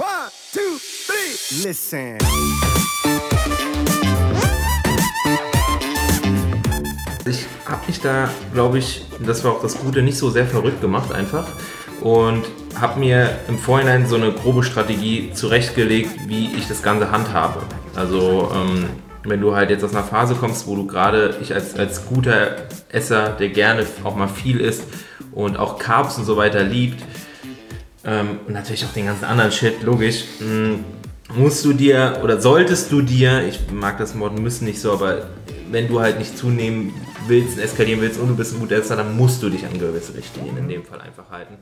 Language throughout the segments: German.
One, two, three. Listen. Ich habe mich da, glaube ich, das war auch das Gute, nicht so sehr verrückt gemacht einfach und habe mir im Vorhinein so eine grobe Strategie zurechtgelegt, wie ich das Ganze handhabe. Also ähm, wenn du halt jetzt aus einer Phase kommst, wo du gerade, ich als, als guter Esser, der gerne auch mal viel isst und auch Carbs und so weiter liebt ähm, und natürlich auch den ganzen anderen Shit, logisch, mh, musst du dir oder solltest du dir, ich mag das Wort müssen nicht so, aber wenn du halt nicht zunehmen willst, eskalieren willst und du bist ein guter Esser, dann musst du dich an gewisse Richtlinien in dem Fall einfach halten.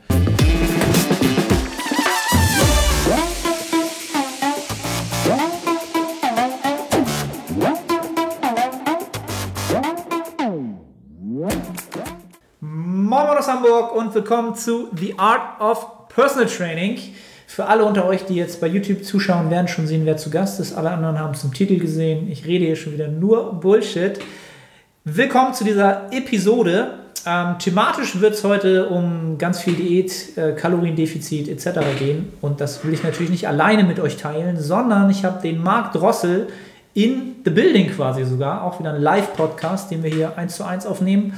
Moin aus Hamburg und willkommen zu The Art of Personal Training. Für alle unter euch, die jetzt bei YouTube zuschauen, werden schon sehen, wer zu Gast ist. Alle anderen haben es im Titel gesehen. Ich rede hier schon wieder nur Bullshit. Willkommen zu dieser Episode. Ähm, thematisch wird es heute um ganz viel Diät, äh, Kaloriendefizit etc. gehen. Und das will ich natürlich nicht alleine mit euch teilen, sondern ich habe den Marc Drossel in The Building quasi sogar, auch wieder ein Live-Podcast, den wir hier eins zu eins aufnehmen.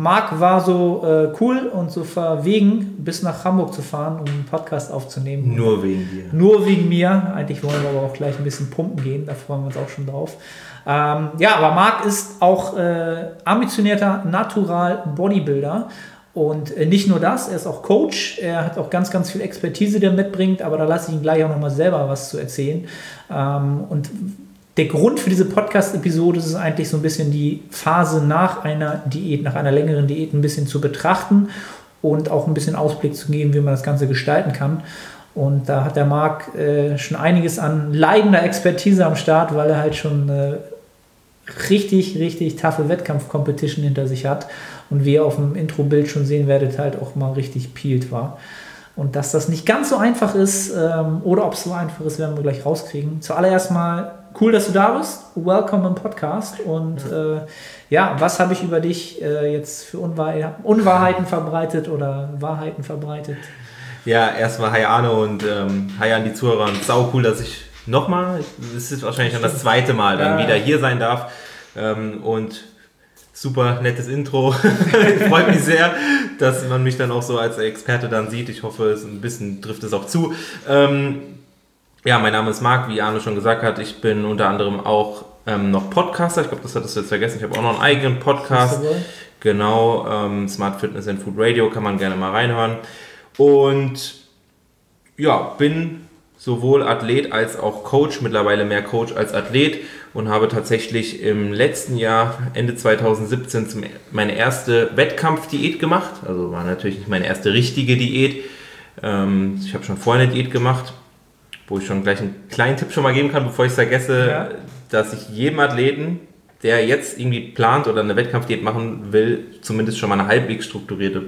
Marc war so äh, cool und so verwegen, bis nach Hamburg zu fahren, um einen Podcast aufzunehmen. Nur wegen dir. Nur wegen mir. Eigentlich wollen wir aber auch gleich ein bisschen pumpen gehen, da freuen wir uns auch schon drauf. Ähm, ja, aber Marc ist auch äh, ambitionierter Natural Bodybuilder. Und äh, nicht nur das, er ist auch Coach, er hat auch ganz, ganz viel Expertise, die er mitbringt, aber da lasse ich ihn gleich auch nochmal selber was zu erzählen. Ähm, und der Grund für diese Podcast-Episode ist eigentlich so ein bisschen die Phase nach einer Diät, nach einer längeren Diät ein bisschen zu betrachten und auch ein bisschen Ausblick zu geben, wie man das Ganze gestalten kann. Und da hat der Marc äh, schon einiges an leidender Expertise am Start, weil er halt schon eine richtig, richtig taffe Wettkampf-Competition hinter sich hat und wie ihr auf dem Intro-Bild schon sehen werdet, halt auch mal richtig peeled war. Und dass das nicht ganz so einfach ist ähm, oder ob es so einfach ist, werden wir gleich rauskriegen. Zuallererst mal cool, dass du da bist. Welcome im Podcast. Und ja, äh, ja was habe ich über dich äh, jetzt für Unwahr Unwahrheiten verbreitet oder Wahrheiten verbreitet? Ja, erstmal Hi Arno und ähm, Hi an die Zuhörer. Und sau cool, dass ich nochmal, es ist wahrscheinlich schon das zweite Mal, dann ja. wieder hier sein darf. Ähm, und super nettes Intro. Freut mich sehr, dass man mich dann auch so als Experte dann sieht. Ich hoffe, es ein bisschen trifft es auch zu. Ähm, ja, mein Name ist Marc, wie Arno schon gesagt hat. Ich bin unter anderem auch ähm, noch Podcaster. Ich glaube, das hattest du jetzt vergessen. Ich habe auch noch einen eigenen Podcast. Genau, ähm, Smart Fitness and Food Radio kann man gerne mal reinhören. Und ja, bin sowohl Athlet als auch Coach, mittlerweile mehr Coach als Athlet und habe tatsächlich im letzten Jahr, Ende 2017, zum, meine erste Wettkampfdiät gemacht. Also war natürlich nicht meine erste richtige Diät. Ähm, ich habe schon vorher eine Diät gemacht wo ich schon gleich einen kleinen Tipp schon mal geben kann, bevor ich es vergesse, ja. dass ich jedem Athleten, der jetzt irgendwie plant oder eine Wettkampfdiät machen will, zumindest schon mal eine halbwegs strukturierte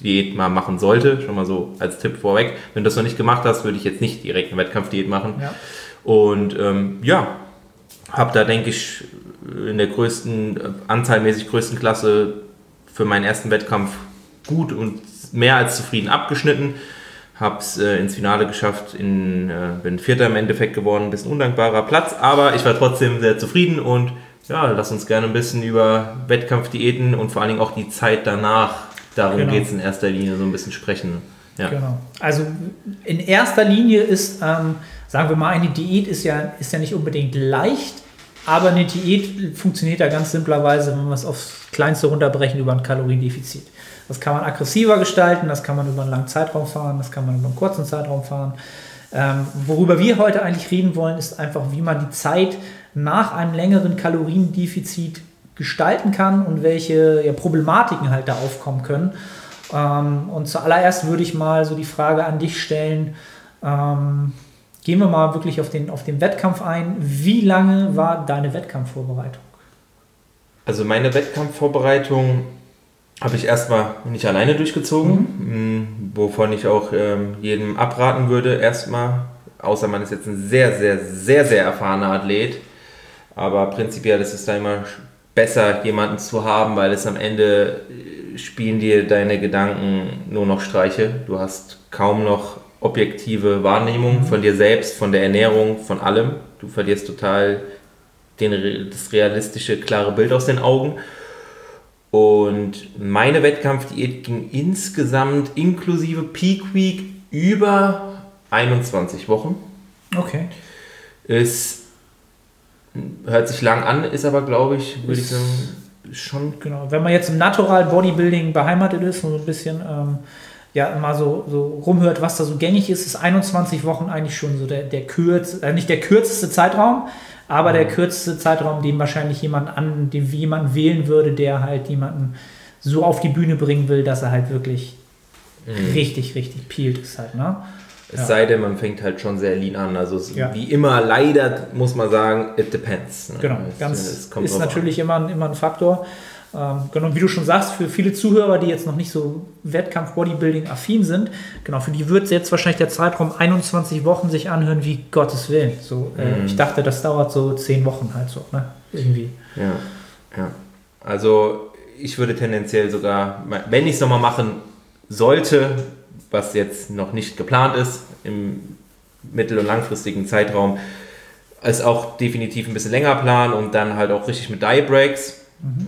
Diät mal machen sollte. Schon mal so als Tipp vorweg. Wenn du das noch nicht gemacht hast, würde ich jetzt nicht direkt eine Wettkampfdiät machen. Ja. Und ähm, ja, habe da, denke ich, in der größten, anzahlmäßig größten Klasse für meinen ersten Wettkampf gut und mehr als zufrieden abgeschnitten habe es äh, ins Finale geschafft, in, äh, bin Vierter im Endeffekt geworden, ein bisschen undankbarer Platz, aber ich war trotzdem sehr zufrieden und ja, lass uns gerne ein bisschen über Wettkampfdiäten und vor allen Dingen auch die Zeit danach, darum genau. geht es in erster Linie so ein bisschen sprechen. Ja. Genau. Also in erster Linie ist, ähm, sagen wir mal, eine Diät ist ja, ist ja nicht unbedingt leicht, aber eine Diät funktioniert ja ganz simplerweise, wenn wir es aufs Kleinste runterbrechen, über ein Kaloriendefizit. Das kann man aggressiver gestalten, das kann man über einen langen Zeitraum fahren, das kann man über einen kurzen Zeitraum fahren. Ähm, worüber wir heute eigentlich reden wollen, ist einfach, wie man die Zeit nach einem längeren Kaloriendefizit gestalten kann und welche ja, Problematiken halt da aufkommen können. Ähm, und zuallererst würde ich mal so die Frage an dich stellen, ähm, gehen wir mal wirklich auf den, auf den Wettkampf ein. Wie lange war deine Wettkampfvorbereitung? Also meine Wettkampfvorbereitung habe ich erstmal nicht alleine durchgezogen, mhm. Mm, wovon ich auch ähm, jedem abraten würde, erstmal, außer man ist jetzt ein sehr, sehr, sehr, sehr erfahrener Athlet. Aber prinzipiell ist es da immer besser, jemanden zu haben, weil es am Ende äh, spielen dir deine Gedanken nur noch Streiche. Du hast kaum noch objektive Wahrnehmung von dir selbst, von der Ernährung, von allem. Du verlierst total den, das realistische, klare Bild aus den Augen. Und meine Wettkampfdiät ging insgesamt inklusive Peak Week über 21 Wochen. Okay. Es hört sich lang an, ist aber, glaube ich, würde ich sagen, schon Genau. Wenn man jetzt im Natural Bodybuilding beheimatet ist und so ein bisschen ähm, ja mal so, so rumhört, was da so gängig ist, ist 21 Wochen eigentlich schon so der, der kürz, äh, nicht der kürzeste Zeitraum, aber der kürzeste Zeitraum, den wahrscheinlich jemand an, den jemand wählen würde, der halt jemanden so auf die Bühne bringen will, dass er halt wirklich richtig, richtig peelt ist halt, ne? Es Ja. sei denn, man fängt halt schon sehr lean an. Also es, Ja. wie immer, leider muss man sagen, it depends. ne? Genau, Es- ganz es kommt ist an. natürlich immer, immer ein Faktor. Ähm, genau, wie du schon sagst, für viele Zuhörer, die jetzt noch nicht so Wettkampf-Bodybuilding-affin sind, genau, für die wird jetzt wahrscheinlich der Zeitraum 21 Wochen sich anhören, wie Gottes Willen. So, äh, Mhm. Ich dachte, das dauert so 10 Wochen halt so, ne? Irgendwie. Ja, ja. Also ich würde tendenziell sogar, wenn ich es nochmal machen sollte, was jetzt noch nicht geplant ist, im mittel- und langfristigen Zeitraum, ist auch definitiv ein bisschen länger planen und dann halt auch richtig mit Diet Breaks.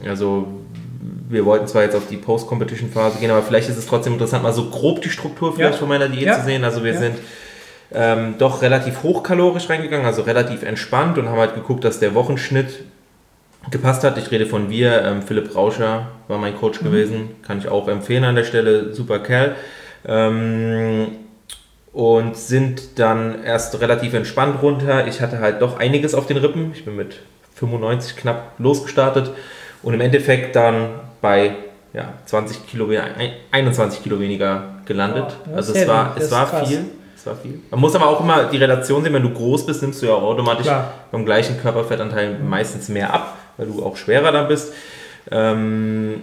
Also wir wollten zwar jetzt auf die Post-Competition-Phase gehen, aber vielleicht ist es trotzdem interessant, mal so grob die Struktur vielleicht Ja. von meiner Diät Ja. zu sehen. Also wir Ja. sind ähm, doch relativ hochkalorisch reingegangen, also relativ entspannt und haben halt geguckt, dass der Wochenschnitt gepasst hat. Ich rede von wir, ähm, Philipp Rauscher war mein Coach gewesen, kann ich auch empfehlen an der Stelle, super Kerl. Ähm, und sind dann erst relativ entspannt runter. Ich hatte halt doch einiges auf den Rippen. Ich bin mit 95 knapp losgestartet und im Endeffekt dann bei ja, 20 Kilo, we- ein- 21 Kilo weniger gelandet. Oh, also es war, es war krass. viel. Es war viel. Man muss aber auch immer die Relation sehen, wenn du groß bist, nimmst du ja auch automatisch Klar. beim gleichen Körperfettanteil meistens mehr ab, weil du auch schwerer dann bist. Ähm,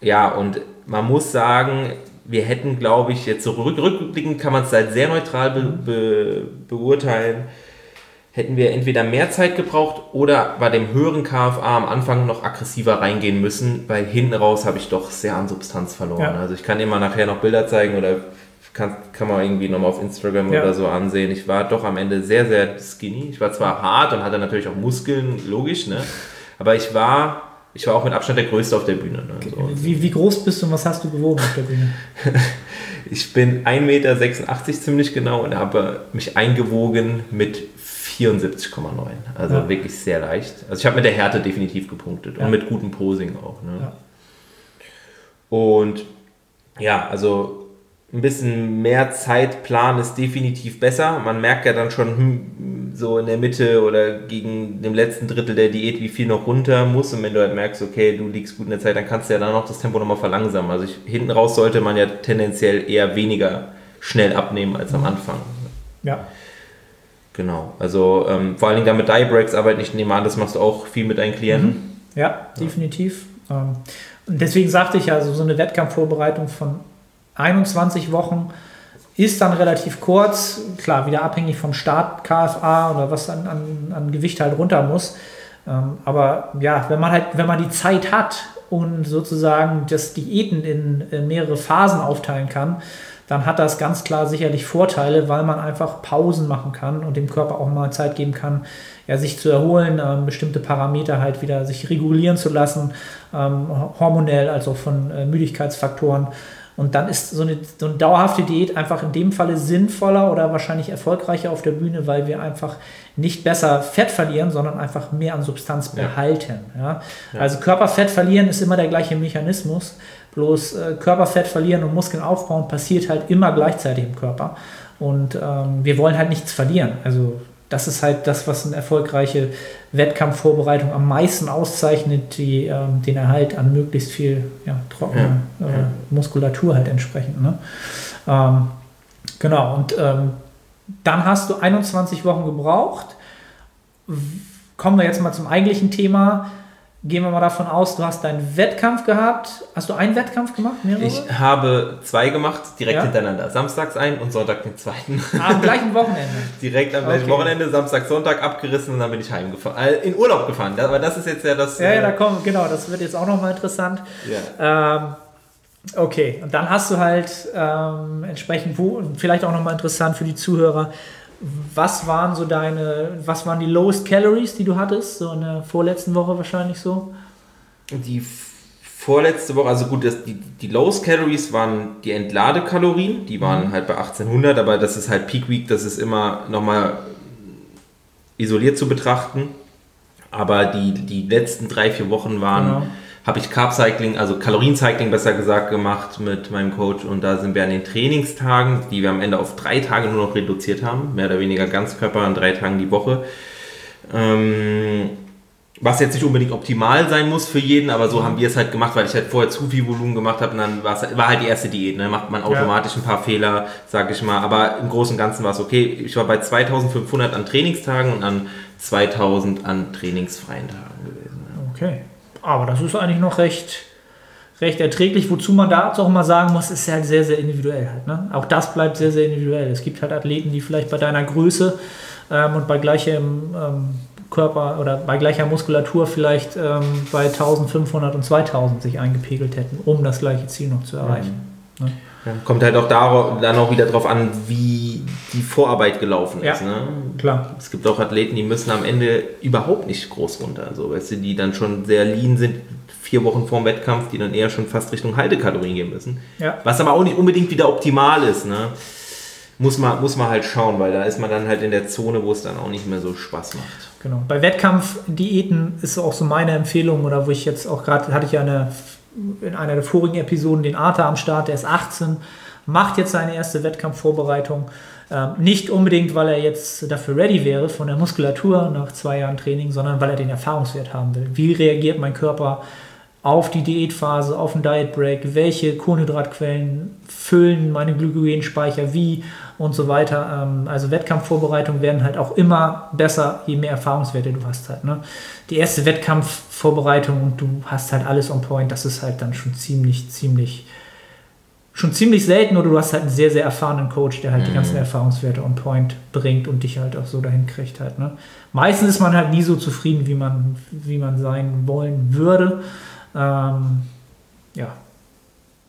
ja, und man muss sagen, wir hätten, glaube ich, jetzt so rück, rückblickend kann man es halt sehr neutral be, be, beurteilen. Hätten wir entweder mehr Zeit gebraucht oder bei dem höheren KFA am Anfang noch aggressiver reingehen müssen, weil hinten raus habe ich doch sehr an Substanz verloren. Ja. Also ich kann dir mal nachher noch Bilder zeigen oder kann, kann man irgendwie nochmal auf Instagram Ja. oder so ansehen. Ich war doch am Ende sehr, sehr skinny. Ich war zwar hart und hatte natürlich auch Muskeln, logisch, ne? aber ich war, ich war auch mit Abstand der Größte auf der Bühne. Ne? So. Wie, wie groß bist du und was hast du gewogen auf der Bühne? Ich bin 1,86 Meter ziemlich genau und habe mich eingewogen mit 74,9. Also Ja. wirklich sehr leicht. Also ich habe mit der Härte definitiv gepunktet Ja. und mit gutem Posing auch. Ne? Ja. Und ja, also ein bisschen mehr Zeitplan ist definitiv besser. Man merkt ja dann schon hm, so in der Mitte oder gegen dem letzten Drittel der Diät, wie viel noch runter muss. Und wenn du halt merkst, okay, du liegst gut in der Zeit, dann kannst du ja dann noch das Tempo nochmal verlangsamen. Also ich, hinten raus sollte man ja tendenziell eher weniger schnell abnehmen als am Anfang. Ja. Genau. Also ähm, vor allen Dingen dann mit Die Breaks arbeiten. Ich nehme an, das machst du auch viel mit deinen Klienten. Ja, definitiv. Ähm, Und deswegen sagte ich ja, also so eine Wettkampfvorbereitung von 21 Wochen ist dann relativ kurz. Klar, wieder abhängig vom Start, KFA oder was an, an, an Gewicht halt runter muss. Ähm, Aber ja, wenn man halt, wenn man die Zeit hat und sozusagen das Diäten in mehrere Phasen aufteilen kann, dann hat das ganz klar sicherlich Vorteile, weil man einfach Pausen machen kann und dem Körper auch mal Zeit geben kann, ja, sich zu erholen, ähm, bestimmte Parameter halt wieder sich regulieren zu lassen, ähm, hormonell, also von äh, Müdigkeitsfaktoren. Und dann ist so eine, so eine dauerhafte Diät einfach in dem Falle sinnvoller oder wahrscheinlich erfolgreicher auf der Bühne, weil wir einfach nicht besser Fett verlieren, sondern einfach mehr an Substanz Ja. behalten. Ja? Also Körperfett verlieren ist immer der gleiche Mechanismus, bloß äh, Körperfett verlieren und Muskeln aufbauen passiert halt immer gleichzeitig im Körper. Und ähm, wir wollen halt nichts verlieren. Also das ist halt das, was eine erfolgreiche Wettkampfvorbereitung am meisten auszeichnet, die, ähm, den Erhalt an möglichst viel ja, trockener Ja, äh, ja. Muskulatur halt entsprechend. Ne? Ähm, genau, und ähm, dann hast du 21 Wochen gebraucht. Kommen wir jetzt mal zum eigentlichen Thema. Gehen wir mal davon aus, du hast deinen Wettkampf gehabt. Hast du einen Wettkampf gemacht? Mehrere? Ich habe zwei gemacht, direkt Ja. hintereinander. Samstags einen und Sonntag den zweiten. Am gleichen Wochenende. direkt am gleichen Okay. Wochenende, Samstag, Sonntag abgerissen und dann bin ich heimgefahren. Äh, in Urlaub gefahren. Aber das ist jetzt ja das. Ja, ja, da äh, kommen, genau, das wird jetzt auch nochmal interessant. ja. Ähm, Okay, und dann hast du halt ähm, entsprechend, wo, vielleicht auch nochmal interessant für die Zuhörer, was waren so deine, was waren die lowest Calories, die du hattest, so in der vorletzten Woche wahrscheinlich so? Die vorletzte Woche, also gut, das, die, die Lowest Calories waren die Entladekalorien, die waren mhm. halt bei 1800, aber das ist halt Peak Week, das ist immer nochmal isoliert zu betrachten. Aber die, die letzten drei, vier Wochen waren, genau. Habe ich Carb Cycling, also Kaloriencycling besser gesagt, gemacht mit meinem Coach und da sind wir an den Trainingstagen, die wir am Ende auf drei Tage nur noch reduziert haben, mehr oder weniger Ganzkörper an drei Tagen die Woche. Ähm, was jetzt nicht unbedingt optimal sein muss für jeden, aber so haben wir es halt gemacht, weil ich halt vorher zu viel Volumen gemacht habe und dann war halt die erste Diät. Ne? Macht man automatisch ja. ein paar Fehler, sag ich mal. Aber im Großen und Ganzen war es okay. Ich war bei 2500 an Trainingstagen und an 2000 an trainingsfreien Tagen gewesen. Ja. Okay. Aber das ist eigentlich noch recht, recht erträglich. Wozu man da auch mal sagen muss, ist halt sehr, sehr individuell halt. Ne? Auch das bleibt sehr, sehr individuell. Es gibt halt Athleten, die vielleicht bei deiner Größe ähm, und bei gleichem ähm, Körper oder bei gleicher Muskulatur vielleicht ähm, bei 1500 und 2000 sich eingepegelt hätten, um das gleiche Ziel noch zu erreichen. Mhm. Ne? Kommt halt auch darauf, dann auch wieder darauf an, wie die Vorarbeit gelaufen ist. Ja, ne? klar. Es gibt auch Athleten, die müssen am Ende überhaupt nicht groß runter. Also, weißt du, die dann schon sehr lean sind, vier Wochen vor dem Wettkampf, die dann eher schon fast Richtung Haltekalorien gehen müssen. Ja. Was aber auch nicht unbedingt wieder optimal ist. Ne? muss man, muss man halt schauen, weil da ist man dann halt in der Zone, wo es dann auch nicht mehr so Spaß macht. Genau. Bei Wettkampfdiäten ist auch so meine Empfehlung, oder wo ich jetzt auch gerade, hatte ich ja eine, in einer der vorigen Episoden den Arthur am Start, der ist 18, macht jetzt seine erste Wettkampfvorbereitung. Ähm, nicht unbedingt, weil er jetzt dafür ready wäre von der Muskulatur nach zwei Jahren Training, sondern weil er den Erfahrungswert haben will. Wie reagiert mein Körper auf die Diätphase, auf den Diet Break, welche Kohlenhydratquellen füllen meine Glykogenspeicher wie und so weiter. Ähm, also Wettkampfvorbereitungen werden halt auch immer besser, je mehr Erfahrungswerte du hast halt. Ne? Die erste Wettkampfvorbereitung und du hast halt alles on point, das ist halt dann schon ziemlich, ziemlich, schon ziemlich selten oder du hast halt einen sehr, sehr erfahrenen Coach, der halt mhm. die ganzen Erfahrungswerte on point bringt und dich halt auch so dahin kriegt halt. Ne? Meistens ist man halt nie so zufrieden, wie man, wie man sein wollen würde. Ähm, ja.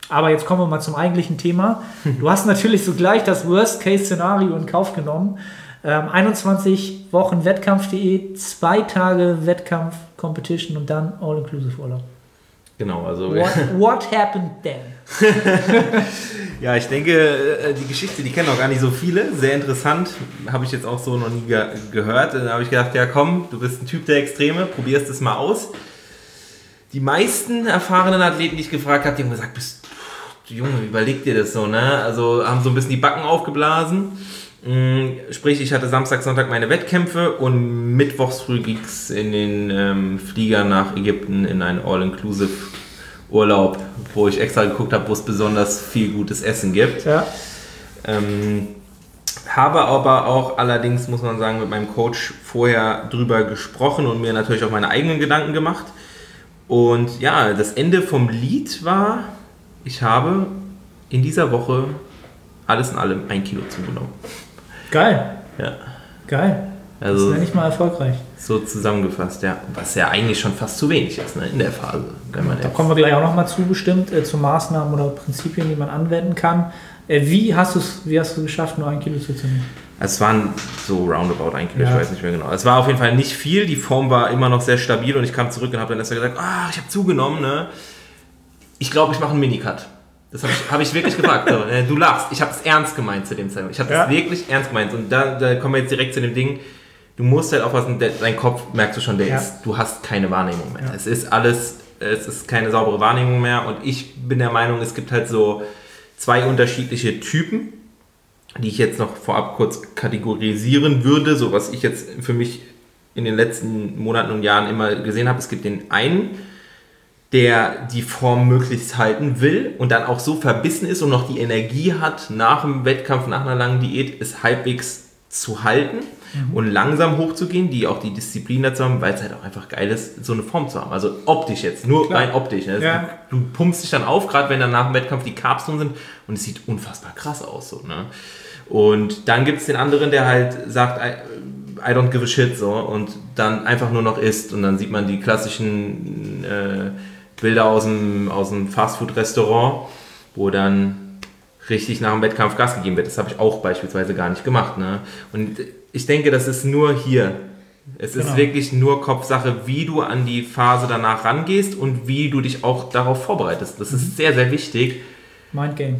Aber jetzt kommen wir mal zum eigentlichen Thema. Du hast natürlich sogleich das Worst-Case-Szenario in Kauf genommen. Ähm, 21 Wochen Wettkampf.de, zwei Tage Wettkampf, Competition und dann All-Inclusive-Urlaub. Genau, also. What, what happened then? ja, ich denke, äh, die Geschichte, die kennen auch gar nicht so viele. Sehr interessant. Habe ich jetzt auch so noch nie ge gehört. Dann habe ich gedacht, ja komm, du bist ein Typ der Extreme, probierst es mal aus die meisten erfahrenen Athleten, die ich gefragt habe, die haben gesagt, bist du Junge, überleg dir das so, ne? Also haben so ein bisschen die Backen aufgeblasen. Mm, sprich, ich hatte Samstag, Sonntag meine Wettkämpfe und mittwochs früh ging es in den ähm, Flieger nach Ägypten in einen All-Inclusive Urlaub, wo ich extra geguckt habe, wo es besonders viel gutes Essen gibt. Ja. Ähm, habe aber auch allerdings, muss man sagen, mit meinem Coach vorher drüber gesprochen und mir natürlich auch meine eigenen Gedanken gemacht. Und ja, das Ende vom Lied war, ich habe in dieser Woche alles in allem ein Kilo zugenommen. Geil. Ja. Geil. Also, das ist ja nicht mal erfolgreich. So zusammengefasst, ja. Was ja eigentlich schon fast zu wenig ist ne, in der Phase. Wenn man da kommen wir gleich auch nochmal zu, bestimmt, äh, zu Maßnahmen oder Prinzipien, die man anwenden kann. Äh, wie hast du es wie hast du geschafft, nur ein Kilo zuzunehmen? Es waren so roundabout ein Kilo, ja. ich weiß nicht mehr genau. Es war auf jeden Fall nicht viel, die Form war immer noch sehr stabil und ich kam zurück und habe dann erst gesagt, ah, ich habe zugenommen, ne? Ich glaube, ich mache einen Minicut. Das habe ich, hab ich wirklich gefragt. So, äh, du lachst, ich habe es ernst gemeint zu dem Zeitpunkt. Ich habe es ja. wirklich ernst gemeint. Und da, da kommen wir jetzt direkt zu dem Ding, du musst halt aufpassen, dein Kopf, merkst du schon, der ja. ist, du hast keine Wahrnehmung mehr. Es ist alles, es ist keine saubere Wahrnehmung mehr und ich bin der Meinung, es gibt halt so zwei unterschiedliche Typen die ich jetzt noch vorab kurz kategorisieren würde, so was ich jetzt für mich in den letzten Monaten und Jahren immer gesehen habe. Es gibt den einen, der die Form möglichst halten will und dann auch so verbissen ist und noch die Energie hat, nach dem Wettkampf, nach einer langen Diät, es halbwegs zu halten mhm. und langsam hochzugehen, die auch die Disziplin dazu haben, weil es halt auch einfach geil ist, so eine Form zu haben. Also optisch jetzt, nur Klar. rein optisch. Ne? Ja. Du, pumpst dich dann auf, gerade wenn dann nach dem Wettkampf die Carbs drin sind und es sieht unfassbar krass aus. So, ne? Und dann gibt es den anderen, der halt sagt, I, I, don't give a shit so und dann einfach nur noch isst und dann sieht man die klassischen äh, Bilder aus dem, aus dem Fastfood-Restaurant. wo dann richtig nach dem Wettkampf Gas gegeben wird. Das habe ich auch beispielsweise gar nicht gemacht. Ne? Und ich denke, das ist nur hier. Es Genau. ist wirklich nur Kopfsache, wie du an die Phase danach rangehst und wie du dich auch darauf vorbereitest. Das Mhm. ist sehr, sehr wichtig. Mindgame.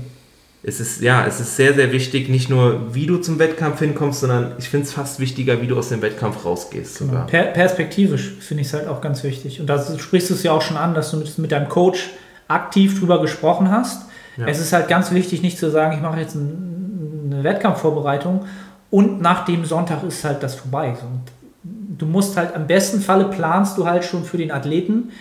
Es ist, ja, es ist sehr, sehr wichtig, nicht nur wie du zum Wettkampf hinkommst, sondern ich finde es fast wichtiger, wie du aus dem Wettkampf rausgehst sogar. Per perspektivisch finde ich es halt auch ganz wichtig. Und da sprichst du es ja auch schon an, dass du mit, mit deinem Coach aktiv drüber gesprochen hast. Ja. Es ist halt ganz wichtig, nicht zu sagen, ich mache jetzt ein, eine Wettkampfvorbereitung und nach dem Sonntag ist halt das vorbei. Du musst halt am besten Falle planst du halt schon für den Athleten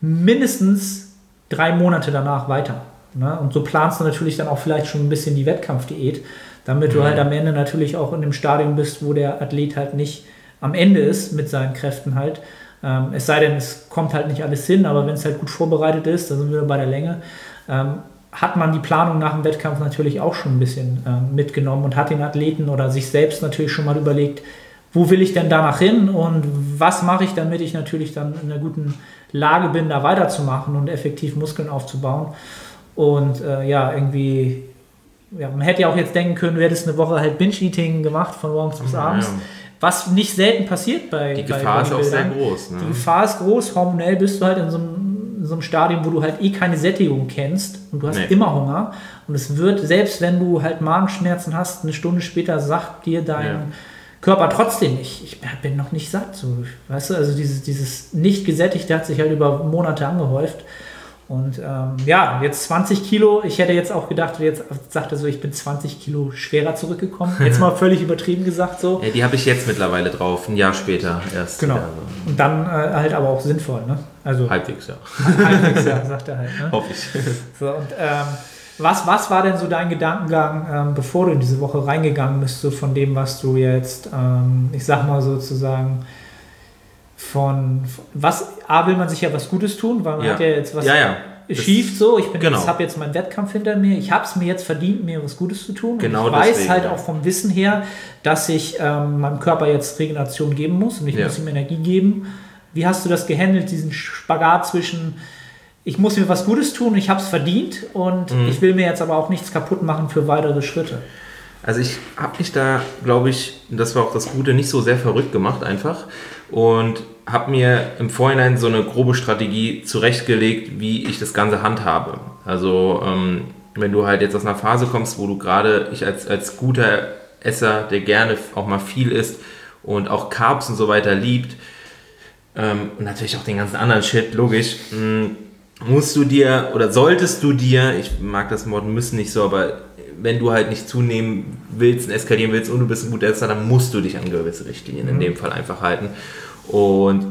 mindestens drei Monate danach weiter. Ne? Und so planst du natürlich dann auch vielleicht schon ein bisschen die Wettkampfdiät, damit du Mhm. halt am Ende natürlich auch in dem Stadium bist, wo der Athlet halt nicht am Ende ist mit seinen Kräften halt. Ähm, es sei denn, es kommt halt nicht alles hin, aber wenn es halt gut vorbereitet ist, da sind wir bei der Länge, ähm, hat man die Planung nach dem Wettkampf natürlich auch schon ein bisschen ähm, mitgenommen und hat den Athleten oder sich selbst natürlich schon mal überlegt, wo will ich denn danach hin und was mache ich, damit ich natürlich dann in einer guten Lage bin, da weiterzumachen und effektiv Muskeln aufzubauen. Und äh, ja, irgendwie, ja, man hätte ja auch jetzt denken können, du hättest eine Woche halt Binge-Eating gemacht von morgens bis abends. ja. Was nicht selten passiert bei Die bei Gefahr ist auch sehr groß. Ne? Die Gefahr ist groß, hormonell bist du halt in so einem, in so einem Stadium, wo du halt eh keine Sättigung kennst und du hast Nee. immer Hunger. Und es wird, selbst wenn du halt Magenschmerzen hast, eine Stunde später sagt dir dein Ja. Körper trotzdem nicht, ich bin noch nicht satt. So, weißt du, also dieses, dieses nicht gesättigte hat sich halt über Monate angehäuft. Und ähm, ja, jetzt 20 Kilo. Ich hätte jetzt auch gedacht, jetzt sagt er so, ich bin 20 Kilo schwerer zurückgekommen. Jetzt mal völlig übertrieben gesagt so. Ja, die habe ich jetzt mittlerweile drauf, ein Jahr später erst. Genau. Und dann äh, halt aber auch sinnvoll, ne? Also so. Halbwegs, ja. halbwegs, ja, sagt er halt. Ne? Hoffe ich. So, und ähm, was, was war denn so dein Gedankengang, ähm, bevor du in diese Woche reingegangen bist, so von dem, was du jetzt, ähm, ich sag mal sozusagen, von, was, A, will man sich ja was Gutes tun, weil man Ja. hat ja jetzt was Ja, ja. Das- schief so, ich bin genau. jetzt, habe jetzt meinen Wettkampf hinter mir, ich habe es mir jetzt verdient, mir was Gutes zu tun. Genau und ich weiß deswegen, halt auch vom Wissen her, dass ich ähm, meinem Körper jetzt Regeneration geben muss und ich muss ihm Energie geben. Wie hast du das gehandelt, diesen Spagat zwischen ich muss mir was Gutes tun, ich habe es verdient und Mhm. ich will mir jetzt aber auch nichts kaputt machen für weitere Schritte. Also ich habe mich da, glaube ich, das war auch das Gute, nicht so sehr verrückt gemacht einfach und habe mir im Vorhinein so eine grobe Strategie zurechtgelegt, wie ich das Ganze handhabe. Also ähm, wenn du halt jetzt aus einer Phase kommst, wo du gerade, ich als, als guter Esser, der gerne auch mal viel isst und auch Carbs und so weiter liebt, ähm, und natürlich auch den ganzen anderen Shit, logisch, mh, musst du dir oder solltest du dir, ich mag das Wort müssen nicht so, aber wenn du halt nicht zunehmen willst und eskalieren willst und du bist ein guter Esser, dann musst du dich an gewisse Richtlinien in dem Fall einfach halten. Und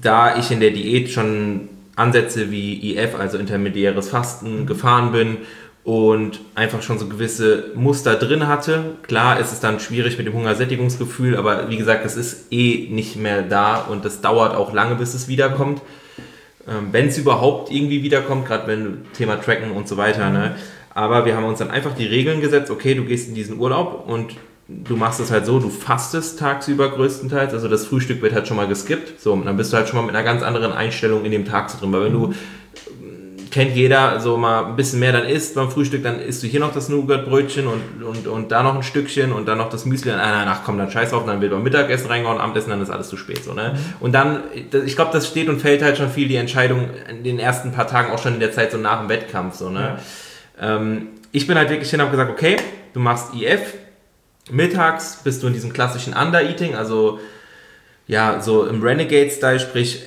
da ich in der Diät schon Ansätze wie IF, also intermediäres Fasten, gefahren bin und einfach schon so gewisse Muster drin hatte. Klar ist es dann schwierig mit dem Hungersättigungsgefühl, aber wie gesagt, es ist eh nicht mehr da und das dauert auch lange, bis es wiederkommt. Ähm, wenn es überhaupt irgendwie wiederkommt, gerade wenn Thema Tracken und so weiter. Ne? Aber wir haben uns dann einfach die Regeln gesetzt, okay, du gehst in diesen Urlaub und du machst es halt so, du fastest tagsüber größtenteils, also das Frühstück wird halt schon mal geskippt, so, und dann bist du halt schon mal mit einer ganz anderen Einstellung in dem Tag drin, weil wenn du kennt jeder, so mal ein bisschen mehr dann isst beim Frühstück, dann isst du hier noch das Nougatbrötchen und, und, und da noch ein Stückchen und dann noch das Müsli. Und, ah, ach komm, dann scheiß drauf, dann wird beim Mittagessen reingehauen, Abendessen, dann ist alles zu spät. So, ne? Und dann, ich glaube, das steht und fällt halt schon viel die Entscheidung in den ersten paar Tagen, auch schon in der Zeit so nach dem Wettkampf. So, ne? Ähm, ich bin halt wirklich hin und habe gesagt, okay, du machst IF, mittags bist du in diesem klassischen Under-Eating, also ja, so im Renegade-Style, sprich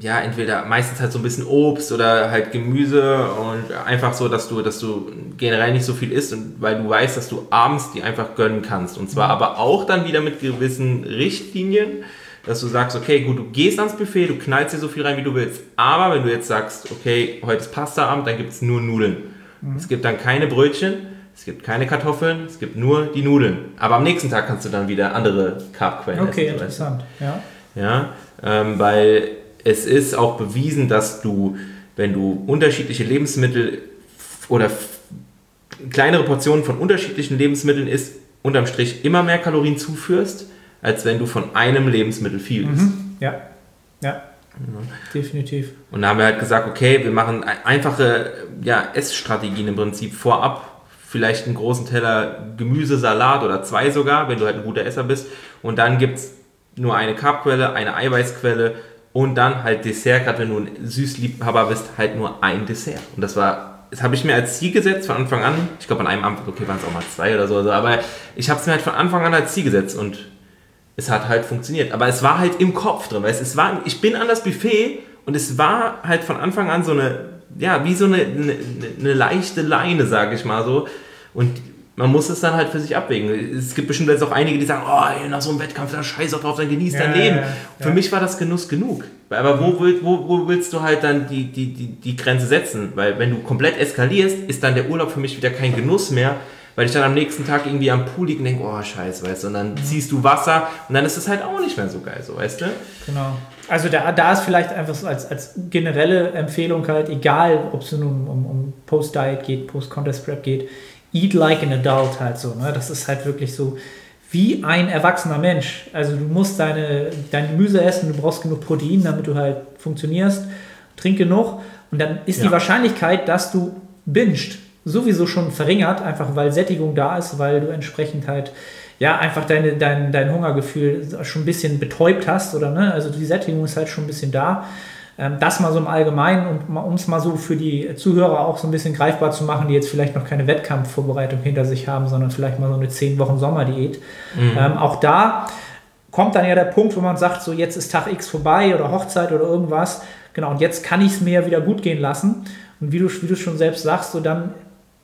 ja, entweder meistens halt so ein bisschen Obst oder halt Gemüse und einfach so, dass du, dass du generell nicht so viel isst und weil du weißt, dass du abends die einfach gönnen kannst. Und zwar aber auch dann wieder mit gewissen Richtlinien, dass du sagst, okay, gut, du gehst ans Buffet, du knallst dir so viel rein, wie du willst. Aber wenn du jetzt sagst, okay, heute ist Pastaabend, dann gibt es nur Nudeln. Es gibt dann keine Brötchen, es gibt keine Kartoffeln, es gibt nur die Nudeln. Aber am nächsten Tag kannst du dann wieder andere Carbquellen Okay, essen. du. interessant. Ja. Ja, ähm, weil es ist auch bewiesen, dass du, wenn du unterschiedliche Lebensmittel oder kleinere Portionen von unterschiedlichen Lebensmitteln isst, unterm Strich immer mehr Kalorien zuführst, als wenn du von einem Lebensmittel viel isst. Ja. Ja. Definitiv. Und da haben wir halt gesagt, okay, wir machen einfache ja, Essstrategien im Prinzip vorab. Vielleicht einen großen Teller Gemüse, Salat oder zwei sogar, wenn du halt ein guter Esser bist. Und dann gibt es nur eine Carbquelle, eine Eiweißquelle und dann halt Dessert, gerade wenn du ein Süßliebhaber bist, halt nur ein Dessert. Und das war, das habe ich mir als Ziel gesetzt von Anfang an. Ich glaube, an einem Abend, okay, waren es auch mal zwei oder so, aber ich habe es mir halt von Anfang an als Ziel gesetzt und es hat halt funktioniert. Aber es war halt im Kopf drin, weißt es war, ich bin an das Buffet und es war halt von Anfang an so eine, ja, wie so eine, eine, eine leichte Leine, sage ich mal so. Und man muss es dann halt für sich abwägen. Es gibt bestimmt jetzt auch einige, die sagen, oh, nach so einem Wettkampf, da scheiß auch drauf, dann genieß ja, dein Leben. Ja, ja. Für mich war das Genuss genug. Aber wo, wo, wo willst du halt dann die, die, die, die Grenze setzen? Weil wenn du komplett eskalierst, ist dann der Urlaub für mich wieder kein Genuss mehr, weil ich dann am nächsten Tag irgendwie am Pool liege und denke, oh scheiße, weißt du, und dann mhm. ziehst du Wasser und dann ist es halt auch nicht mehr so geil, so, weißt du? Genau. Also da, da ist vielleicht einfach so als, als generelle Empfehlung halt, egal ob es nun um, um Post-Diet geht, Post-Contest-Prep geht, eat like an adult halt so. Ne? Das ist halt wirklich so wie ein erwachsener Mensch. Also du musst deine, dein Gemüse essen, du brauchst genug Protein, damit du halt funktionierst. Trink genug und dann ist ja. die Wahrscheinlichkeit, dass du bingst, sowieso schon verringert, einfach weil Sättigung da ist, weil du entsprechend halt ja einfach deine, dein, dein Hungergefühl schon ein bisschen betäubt hast oder ne, also die Sättigung ist halt schon ein bisschen da. Ähm, das mal so im Allgemeinen und um es mal so für die Zuhörer auch so ein bisschen greifbar zu machen, die jetzt vielleicht noch keine Wettkampfvorbereitung hinter sich haben, sondern vielleicht mal so eine 10 Wochen Sommerdiät. Mhm. Ähm, auch da kommt dann ja der Punkt, wo man sagt, so jetzt ist Tag X vorbei oder Hochzeit oder irgendwas. Genau, und jetzt kann ich es mir wieder gut gehen lassen. Und wie du, wie du schon selbst sagst, so dann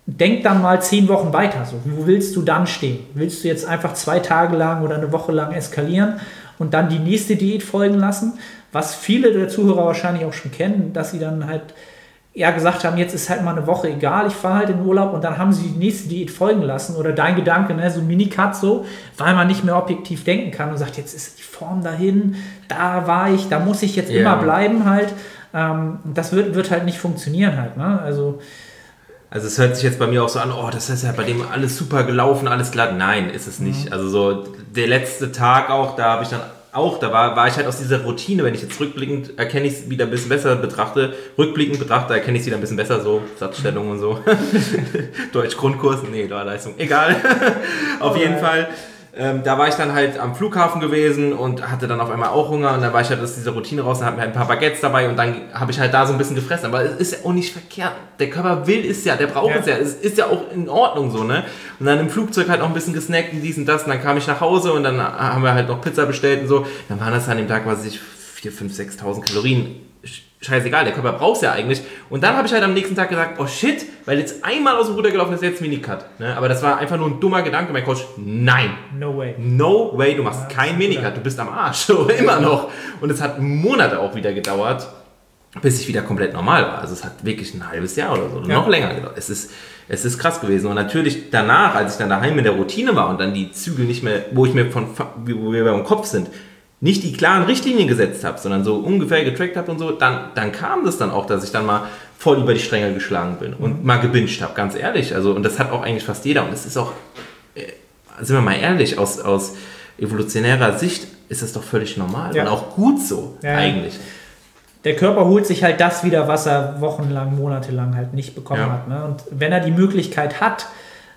denk dann mal zehn Wochen weiter. So, wo willst du dann stehen? Willst du jetzt einfach zwei Tage lang oder eine Woche lang eskalieren und dann die nächste Diät folgen lassen? Was viele der Zuhörer wahrscheinlich auch schon kennen, dass sie dann halt ja gesagt haben, jetzt ist halt mal eine Woche egal, ich fahre halt in Urlaub und dann haben sie die nächste Diät folgen lassen oder dein Gedanke, ne, so Minicut so, weil man nicht mehr objektiv denken kann und sagt, jetzt ist die Form dahin, da war ich, da muss ich jetzt yeah. immer bleiben halt. Ähm, das wird, wird halt nicht funktionieren halt, ne? Also also es hört sich jetzt bei mir auch so an, oh, das ist ja bei dem alles super gelaufen, alles glatt. Nein, ist es nicht. Mhm. Also so der letzte Tag auch, da habe ich dann auch, da war, war ich halt aus dieser Routine, wenn ich jetzt rückblickend erkenne ich es wieder ein bisschen besser betrachte, rückblickend betrachte, erkenne ich es wieder ein bisschen besser, so Satzstellung und so. Deutsch Grundkurs, nee, Leistung, egal. Auf jeden Fall ähm, da war ich dann halt am Flughafen gewesen und hatte dann auf einmal auch Hunger und dann war ich halt aus dieser Routine raus und hatte mir ein paar Baguettes dabei und dann habe ich halt da so ein bisschen gefressen. Aber es ist ja auch nicht verkehrt. Der Körper will es ja, der braucht ja. es ja. Es ist ja auch in Ordnung so, ne? Und dann im Flugzeug halt noch ein bisschen gesnackt und dies und das und dann kam ich nach Hause und dann haben wir halt noch Pizza bestellt und so. Dann waren das an dem Tag, was ich, 4, 5, 6.000 Kalorien scheißegal, der Körper braucht es ja eigentlich. Und dann habe ich halt am nächsten Tag gesagt, oh shit, weil jetzt einmal aus dem Ruder gelaufen ist, jetzt Minicut. Ne? Aber das war einfach nur ein dummer Gedanke. Mein Coach, nein. No way. No way, du machst ja, kein Minicut, du bist am Arsch. So, immer noch. Und es hat Monate auch wieder gedauert, bis ich wieder komplett normal war. Also es hat wirklich ein halbes Jahr oder so, ja. noch länger gedauert. Es ist, es ist krass gewesen. Und natürlich danach, als ich dann daheim in der Routine war und dann die Zügel nicht mehr, wo ich mir von, wo wir beim Kopf sind, nicht die klaren Richtlinien gesetzt habe, sondern so ungefähr getrackt habe und so, dann, dann kam das dann auch, dass ich dann mal voll über die Stränge geschlagen bin und mhm. mal gebinged habe, ganz ehrlich. Also, und das hat auch eigentlich fast jeder. Und es ist auch, äh, sind wir mal ehrlich, aus, aus evolutionärer Sicht ist das doch völlig normal ja. und auch gut so, ja, eigentlich. Der Körper holt sich halt das wieder, was er wochenlang, monatelang halt nicht bekommen ja. hat. Ne? Und wenn er die Möglichkeit hat,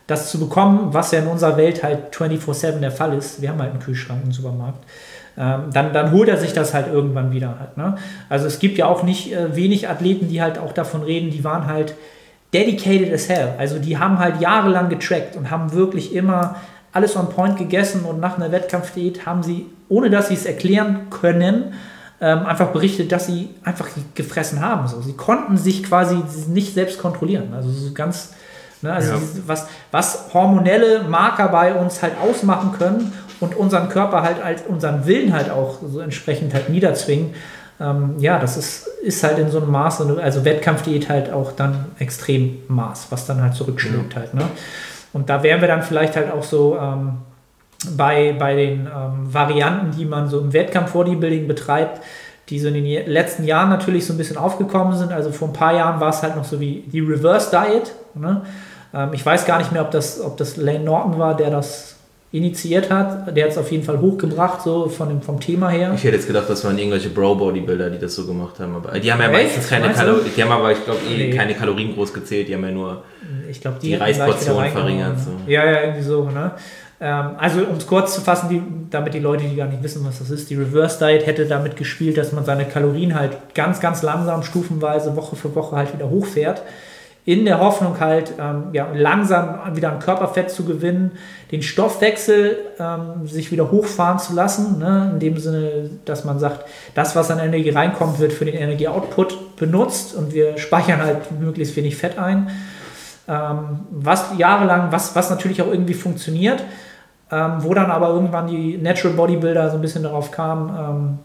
das zu bekommen, was ja in unserer Welt halt 24-7 der Fall ist, wir haben halt einen Kühlschrank im Supermarkt, ähm, dann, dann holt er sich das halt irgendwann wieder halt. Ne? Also es gibt ja auch nicht äh, wenig Athleten, die halt auch davon reden, die waren halt dedicated as hell. Also die haben halt jahrelang getrackt und haben wirklich immer alles on point gegessen und nach einer Wettkampfdiät haben sie, ohne dass sie es erklären können, ähm, einfach berichtet, dass sie einfach gefressen haben. So. Sie konnten sich quasi nicht selbst kontrollieren. Also so ganz, ne, also ja. was, was hormonelle Marker bei uns halt ausmachen können und unseren Körper halt als unseren Willen halt auch so entsprechend halt niederzwingen. Ähm, ja, das ist, ist halt in so einem Maß, also Wettkampfdiät halt auch dann extrem Maß, was dann halt zurückschlägt mhm. halt. Ne? Und da wären wir dann vielleicht halt auch so ähm, bei, bei den ähm, Varianten, die man so im Wettkampf-Bodybuilding betreibt, die so in den letzten Jahren natürlich so ein bisschen aufgekommen sind. Also vor ein paar Jahren war es halt noch so wie die Reverse Diet. Ne? Ähm, ich weiß gar nicht mehr, ob das, ob das Lane Norton war, der das initiiert hat. Der hat es auf jeden Fall hochgebracht, so von dem, vom Thema her. Ich hätte jetzt gedacht, das waren irgendwelche Bro-Bodybuilder, die das so gemacht haben. Aber die haben ja Echt? meistens keine? Kalorien, die haben aber, ich glaube, eh Nee. keine Kalorien groß gezählt, die haben ja nur. Ich glaube, die, Die Reisportion verringert, so. Ja, ja, irgendwie so. Ne? Ähm, also, um es kurz zu fassen, die, damit die Leute, die gar nicht wissen, was das ist, die Reverse Diet hätte damit gespielt, dass man seine Kalorien halt ganz, ganz langsam, stufenweise, Woche für Woche halt wieder hochfährt. In der Hoffnung halt, ähm, ja, langsam wieder an Körperfett zu gewinnen, den Stoffwechsel ähm, sich wieder hochfahren zu lassen, ne? in dem Sinne, dass man sagt, das, was an Energie reinkommt, wird für den Energieoutput benutzt und wir speichern halt möglichst wenig Fett ein ähm, was jahrelang, was, was natürlich auch irgendwie funktioniert, ähm, wo dann aber irgendwann die Natural Bodybuilder so ein bisschen darauf kamen, ähm,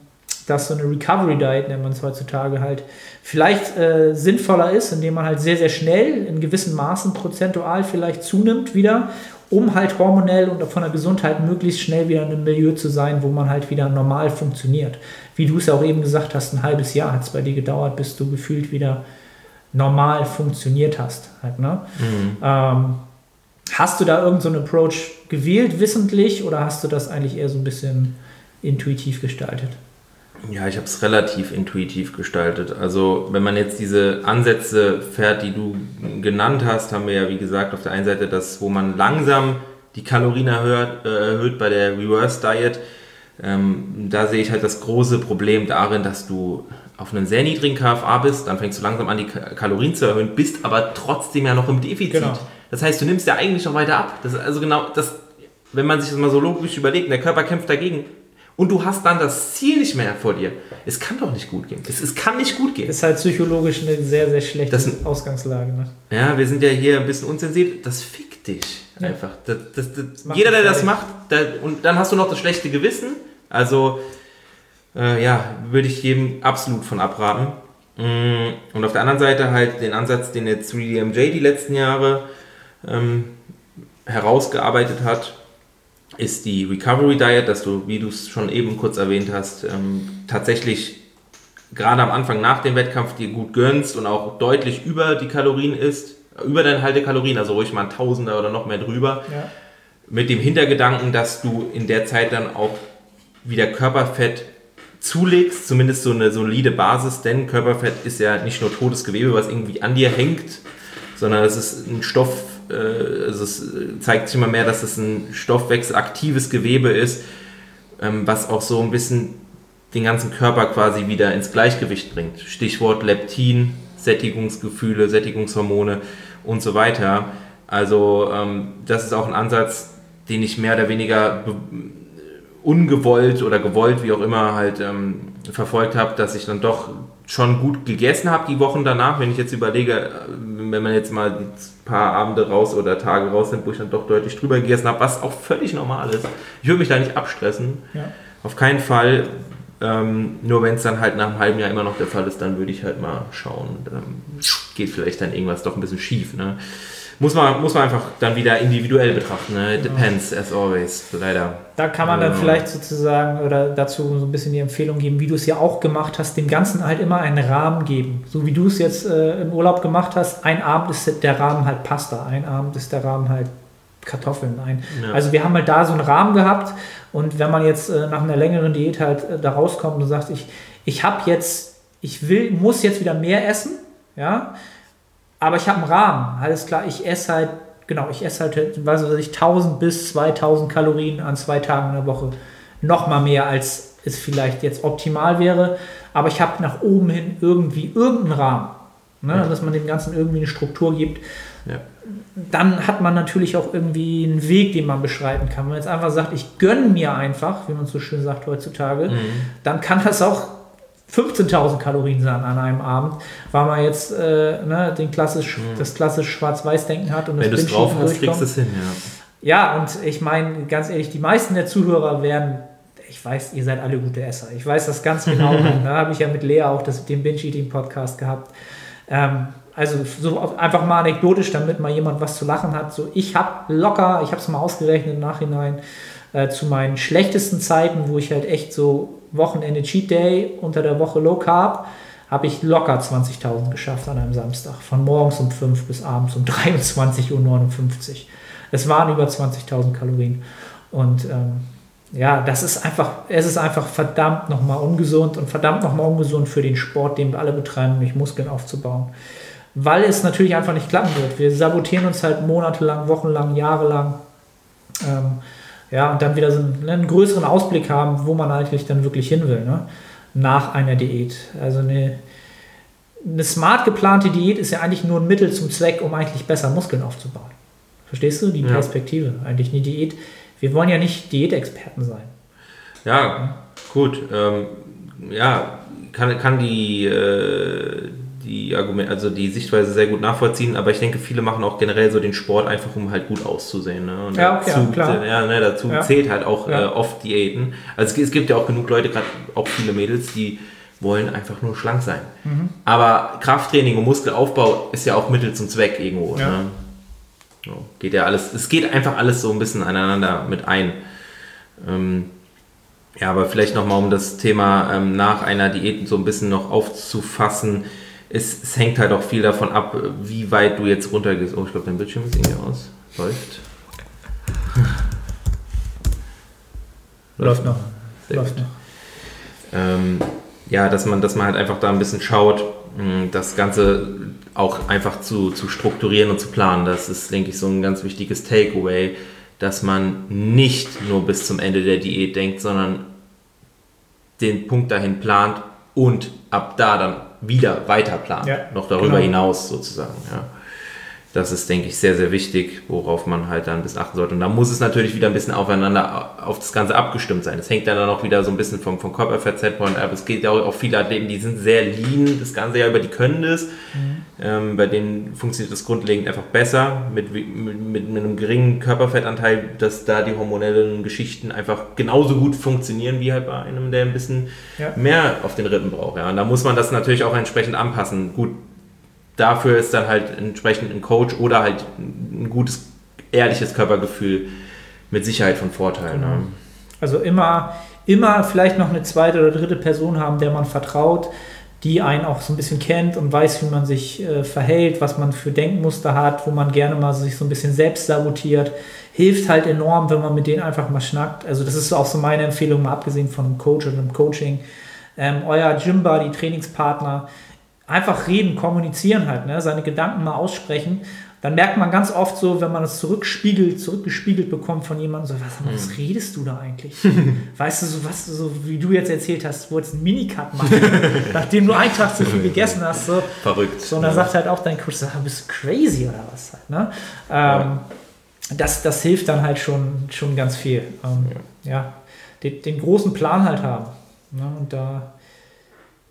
dass so eine Recovery Diet, nennt man es heutzutage halt, vielleicht äh, sinnvoller ist, indem man halt sehr, sehr schnell in gewissen Maßen prozentual vielleicht zunimmt wieder, um halt hormonell und von der Gesundheit möglichst schnell wieder in einem Milieu zu sein, wo man halt wieder normal funktioniert. Wie du es ja auch eben gesagt hast, ein halbes Jahr hat es bei dir gedauert, bis du gefühlt wieder normal funktioniert hast. Halt, ne? ähm, hast du da irgendeinen so einen Approach gewählt, wissentlich, oder hast du das eigentlich eher so ein bisschen intuitiv gestaltet? Ja, ich habe es relativ intuitiv gestaltet. Also, wenn man jetzt diese Ansätze fährt, die du genannt hast, haben wir ja, wie gesagt, auf der einen Seite das, wo man langsam die Kalorien erhöht, äh, erhöht bei der Reverse Diet. Ähm, da sehe ich halt das große Problem darin, dass du auf einem sehr niedrigen KFA bist, dann fängst du langsam an, die Ka- Kalorien zu erhöhen, bist aber trotzdem ja noch im Defizit. Genau. Das heißt, du nimmst ja eigentlich noch weiter ab. Das ist also genau das, wenn man sich das mal so logisch überlegt, der Körper kämpft dagegen und du hast dann das Ziel nicht mehr vor dir. Es kann doch nicht gut gehen. Es, es kann nicht gut gehen. Ist halt psychologisch eine sehr, sehr schlechte Das- Ausgangslage. Ne? Ja, wir sind ja hier ein bisschen unsensibel. Das fickt dich Ja. einfach. Das, das, das, jeder, der das macht, der, und dann hast du noch das schlechte Gewissen. Also, äh, ja, würde ich jedem absolut von abraten. Mm, Und auf der anderen Seite halt den Ansatz, den jetzt 3DMJ die letzten Jahre ähm, herausgearbeitet hat, ist die Recovery Diet, dass du, wie du es schon eben kurz erwähnt hast, ähm, tatsächlich gerade am Anfang nach dem Wettkampf dir gut gönnst und auch deutlich über die Kalorien isst, über deine Haltekalorien, also ruhig mal ein Tausender oder noch mehr drüber, Ja. mit dem Hintergedanken, dass du in der Zeit dann auch wieder Körperfett zulegst, zumindest so eine solide Basis, denn Körperfett ist ja nicht nur totes Gewebe, was irgendwie an dir hängt, sondern es ist ein Stoff, äh, also es äh, zeigt sich immer mehr, dass es ein stoffwechselaktives Gewebe ist, ähm, was auch so ein bisschen den ganzen Körper quasi wieder ins Gleichgewicht bringt. Stichwort Leptin, Sättigungsgefühle, Sättigungshormone und so weiter. Also ähm, das ist auch ein Ansatz, den ich mehr oder weniger ungewollt oder gewollt, wie auch immer, halt ähm, verfolgt habe, dass ich dann doch schon gut gegessen habe die Wochen danach. Wenn ich jetzt überlege, äh, wenn man jetzt mal ein paar Abende raus oder Tage rausnimmt, wo ich dann doch deutlich drüber gegessen habe, was auch völlig normal ist. Ich würde mich da nicht abstressen. Ja. Auf keinen Fall. Ähm, nur wenn es dann halt nach einem halben Jahr immer noch der Fall ist, dann würde ich halt mal schauen. Ähm, geht vielleicht dann irgendwas doch ein bisschen schief. Ne? Muss, man, muss man einfach dann wieder individuell betrachten. Ne? Depends, as always. Leider. Da kann man dann Ja. vielleicht sozusagen oder dazu so ein bisschen die Empfehlung geben, wie du es ja auch gemacht hast, dem Ganzen halt immer einen Rahmen geben. So wie du es jetzt äh, im Urlaub gemacht hast, ein Abend ist der Rahmen halt Pasta, ein Abend ist der Rahmen halt Kartoffeln. Ein. Ja. Also wir haben halt da so einen Rahmen gehabt und wenn man jetzt äh, nach einer längeren Diät halt äh, da rauskommt und sagt, ich, ich habe jetzt, ich will, muss jetzt wieder mehr essen, ja, aber ich habe einen Rahmen, alles klar, ich esse halt, genau, ich esse halt, weiß ich, 1000 bis 2000 Kalorien an zwei Tagen in der Woche. Nochmal mehr, als es vielleicht jetzt optimal wäre, aber ich habe nach oben hin irgendwie irgendeinen Rahmen, ne, Ja. dass man dem Ganzen irgendwie eine Struktur gibt. Ja. Dann hat man natürlich auch irgendwie einen Weg, den man beschreiten kann. Wenn man jetzt einfach sagt, ich gönne mir einfach, wie man so schön sagt heutzutage, Mhm. dann kann das auch 15.000 Kalorien sein an einem Abend, weil man jetzt äh, ne, den klassisch, das klassisch Schwarz-Weiß-Denken hat und Mhm. Wenn du es drauf hast, kriegst du es hin. Ja. Ja, und ich meine, ganz ehrlich, die meisten der Zuhörer werden, ich weiß, ihr seid alle gute Esser. Ich weiß das ganz genau. da habe ich ja mit Lea auch das, den Binge-Eating-Podcast gehabt. Ähm, also so einfach mal anekdotisch, damit mal jemand was zu lachen hat. So, ich habe locker, ich habe es mal ausgerechnet im Nachhinein, äh, zu meinen schlechtesten Zeiten, wo ich halt echt so Wochenende Cheat Day, unter der Woche Low Carb, habe ich locker 20.000 geschafft an einem Samstag. Von morgens um 5 bis abends um 23.59 Uhr. Es waren über 20.000 Kalorien. Und ähm, ja, das ist einfach, es ist einfach verdammt nochmal ungesund und verdammt nochmal ungesund für den Sport, den wir alle betreiben, nämlich Muskeln aufzubauen. Weil es natürlich einfach nicht klappen wird. Wir sabotieren uns halt monatelang, wochenlang, jahrelang. Ähm, ja, und dann wieder so einen, einen, größeren Ausblick haben, wo man eigentlich dann wirklich hin will, ne? nach einer Diät. Also eine, eine smart geplante Diät ist ja eigentlich nur ein Mittel zum Zweck, um eigentlich besser Muskeln aufzubauen. Verstehst du die Perspektive? Ja. Eigentlich eine Diät wir wollen ja nicht Diätexperten sein. Ja, gut. Ähm, ja, kann, kann die, äh, die Argument, also die Sichtweise sehr gut nachvollziehen, aber ich denke, viele machen auch generell so den Sport einfach, um halt gut auszusehen. Ne? Und ja, okay, dazu, klar. Ja, ne, dazu ja. zählt halt auch ja. äh, oft Diäten. Also es, es, gibt ja auch genug Leute, gerade auch viele Mädels, die wollen einfach nur schlank sein. Mhm. Aber Krafttraining und Muskelaufbau ist ja auch Mittel zum Zweck irgendwo. Ja. Ne? So, geht ja alles, es geht einfach alles so ein bisschen aneinander mit ein. Ähm, ja, aber vielleicht nochmal, um das Thema ähm, nach einer Diät so ein bisschen noch aufzufassen. Es, es, hängt halt auch viel davon ab, wie weit du jetzt runtergehst. Oh, ich glaube, dein Bildschirm ist irgendwie aus. Läuft. Läuft noch. Läuft noch. Ähm, ja, dass man, dass man halt einfach da ein bisschen schaut, das Ganze auch einfach zu, zu strukturieren und zu planen. Das ist, denke ich, so ein ganz wichtiges Takeaway, dass man nicht nur bis zum Ende der Diät denkt, sondern den Punkt dahin plant und ab da dann wieder weiter plant. Ja, noch darüber genau. hinaus sozusagen. Ja das ist, denke ich, sehr, sehr wichtig, worauf man halt dann ein bisschen achten sollte. Und da muss es natürlich wieder ein bisschen aufeinander, auf das Ganze abgestimmt sein. Das hängt dann auch wieder so ein bisschen vom, vom Körperfett-Setpoint ab. Es geht ja auch auf viele Athleten, die sind sehr lean, das Ganze ja über, die können das. Mhm. Ähm, bei denen funktioniert das grundlegend einfach besser, mit, mit, mit, einem geringen Körperfettanteil, dass da die hormonellen Geschichten einfach genauso gut funktionieren, wie halt bei einem, der ein bisschen ja. mehr auf den Rippen braucht. Ja. Und da muss man das natürlich auch entsprechend anpassen. Gut, dafür ist dann halt entsprechend ein Coach oder halt ein gutes, ehrliches Körpergefühl mit Sicherheit von Vorteil. Ne? Genau. Also immer, immer vielleicht noch eine zweite oder dritte Person haben, der man vertraut, die einen auch so ein bisschen kennt und weiß, wie man sich äh, verhält, was man für Denkmuster hat, wo man gerne mal sich so ein bisschen selbst sabotiert. Hilft halt enorm, wenn man mit denen einfach mal schnackt. Also das ist auch so meine Empfehlung, mal abgesehen von einem Coach und einem Coaching. Ähm, euer Gym-Buddy, Trainingspartner, einfach reden, kommunizieren halt, ne? seine Gedanken mal aussprechen. Dann merkt man ganz oft so, wenn man es zurückspiegelt, zurückgespiegelt bekommt von jemandem, so, was, was mhm. redest du da eigentlich? weißt du, so was, so wie du jetzt erzählt hast, du wolltest einen Minicut machen, nachdem du einen Tag zu viel gegessen hast. So. Verrückt. So, und dann ja. sagt halt auch dein Coach, bist du crazy oder was? Halt, ne? Ähm, ja. das, das hilft dann halt schon, schon ganz viel. Ähm, ja. ja den, den, großen Plan halt haben. Ne? Und da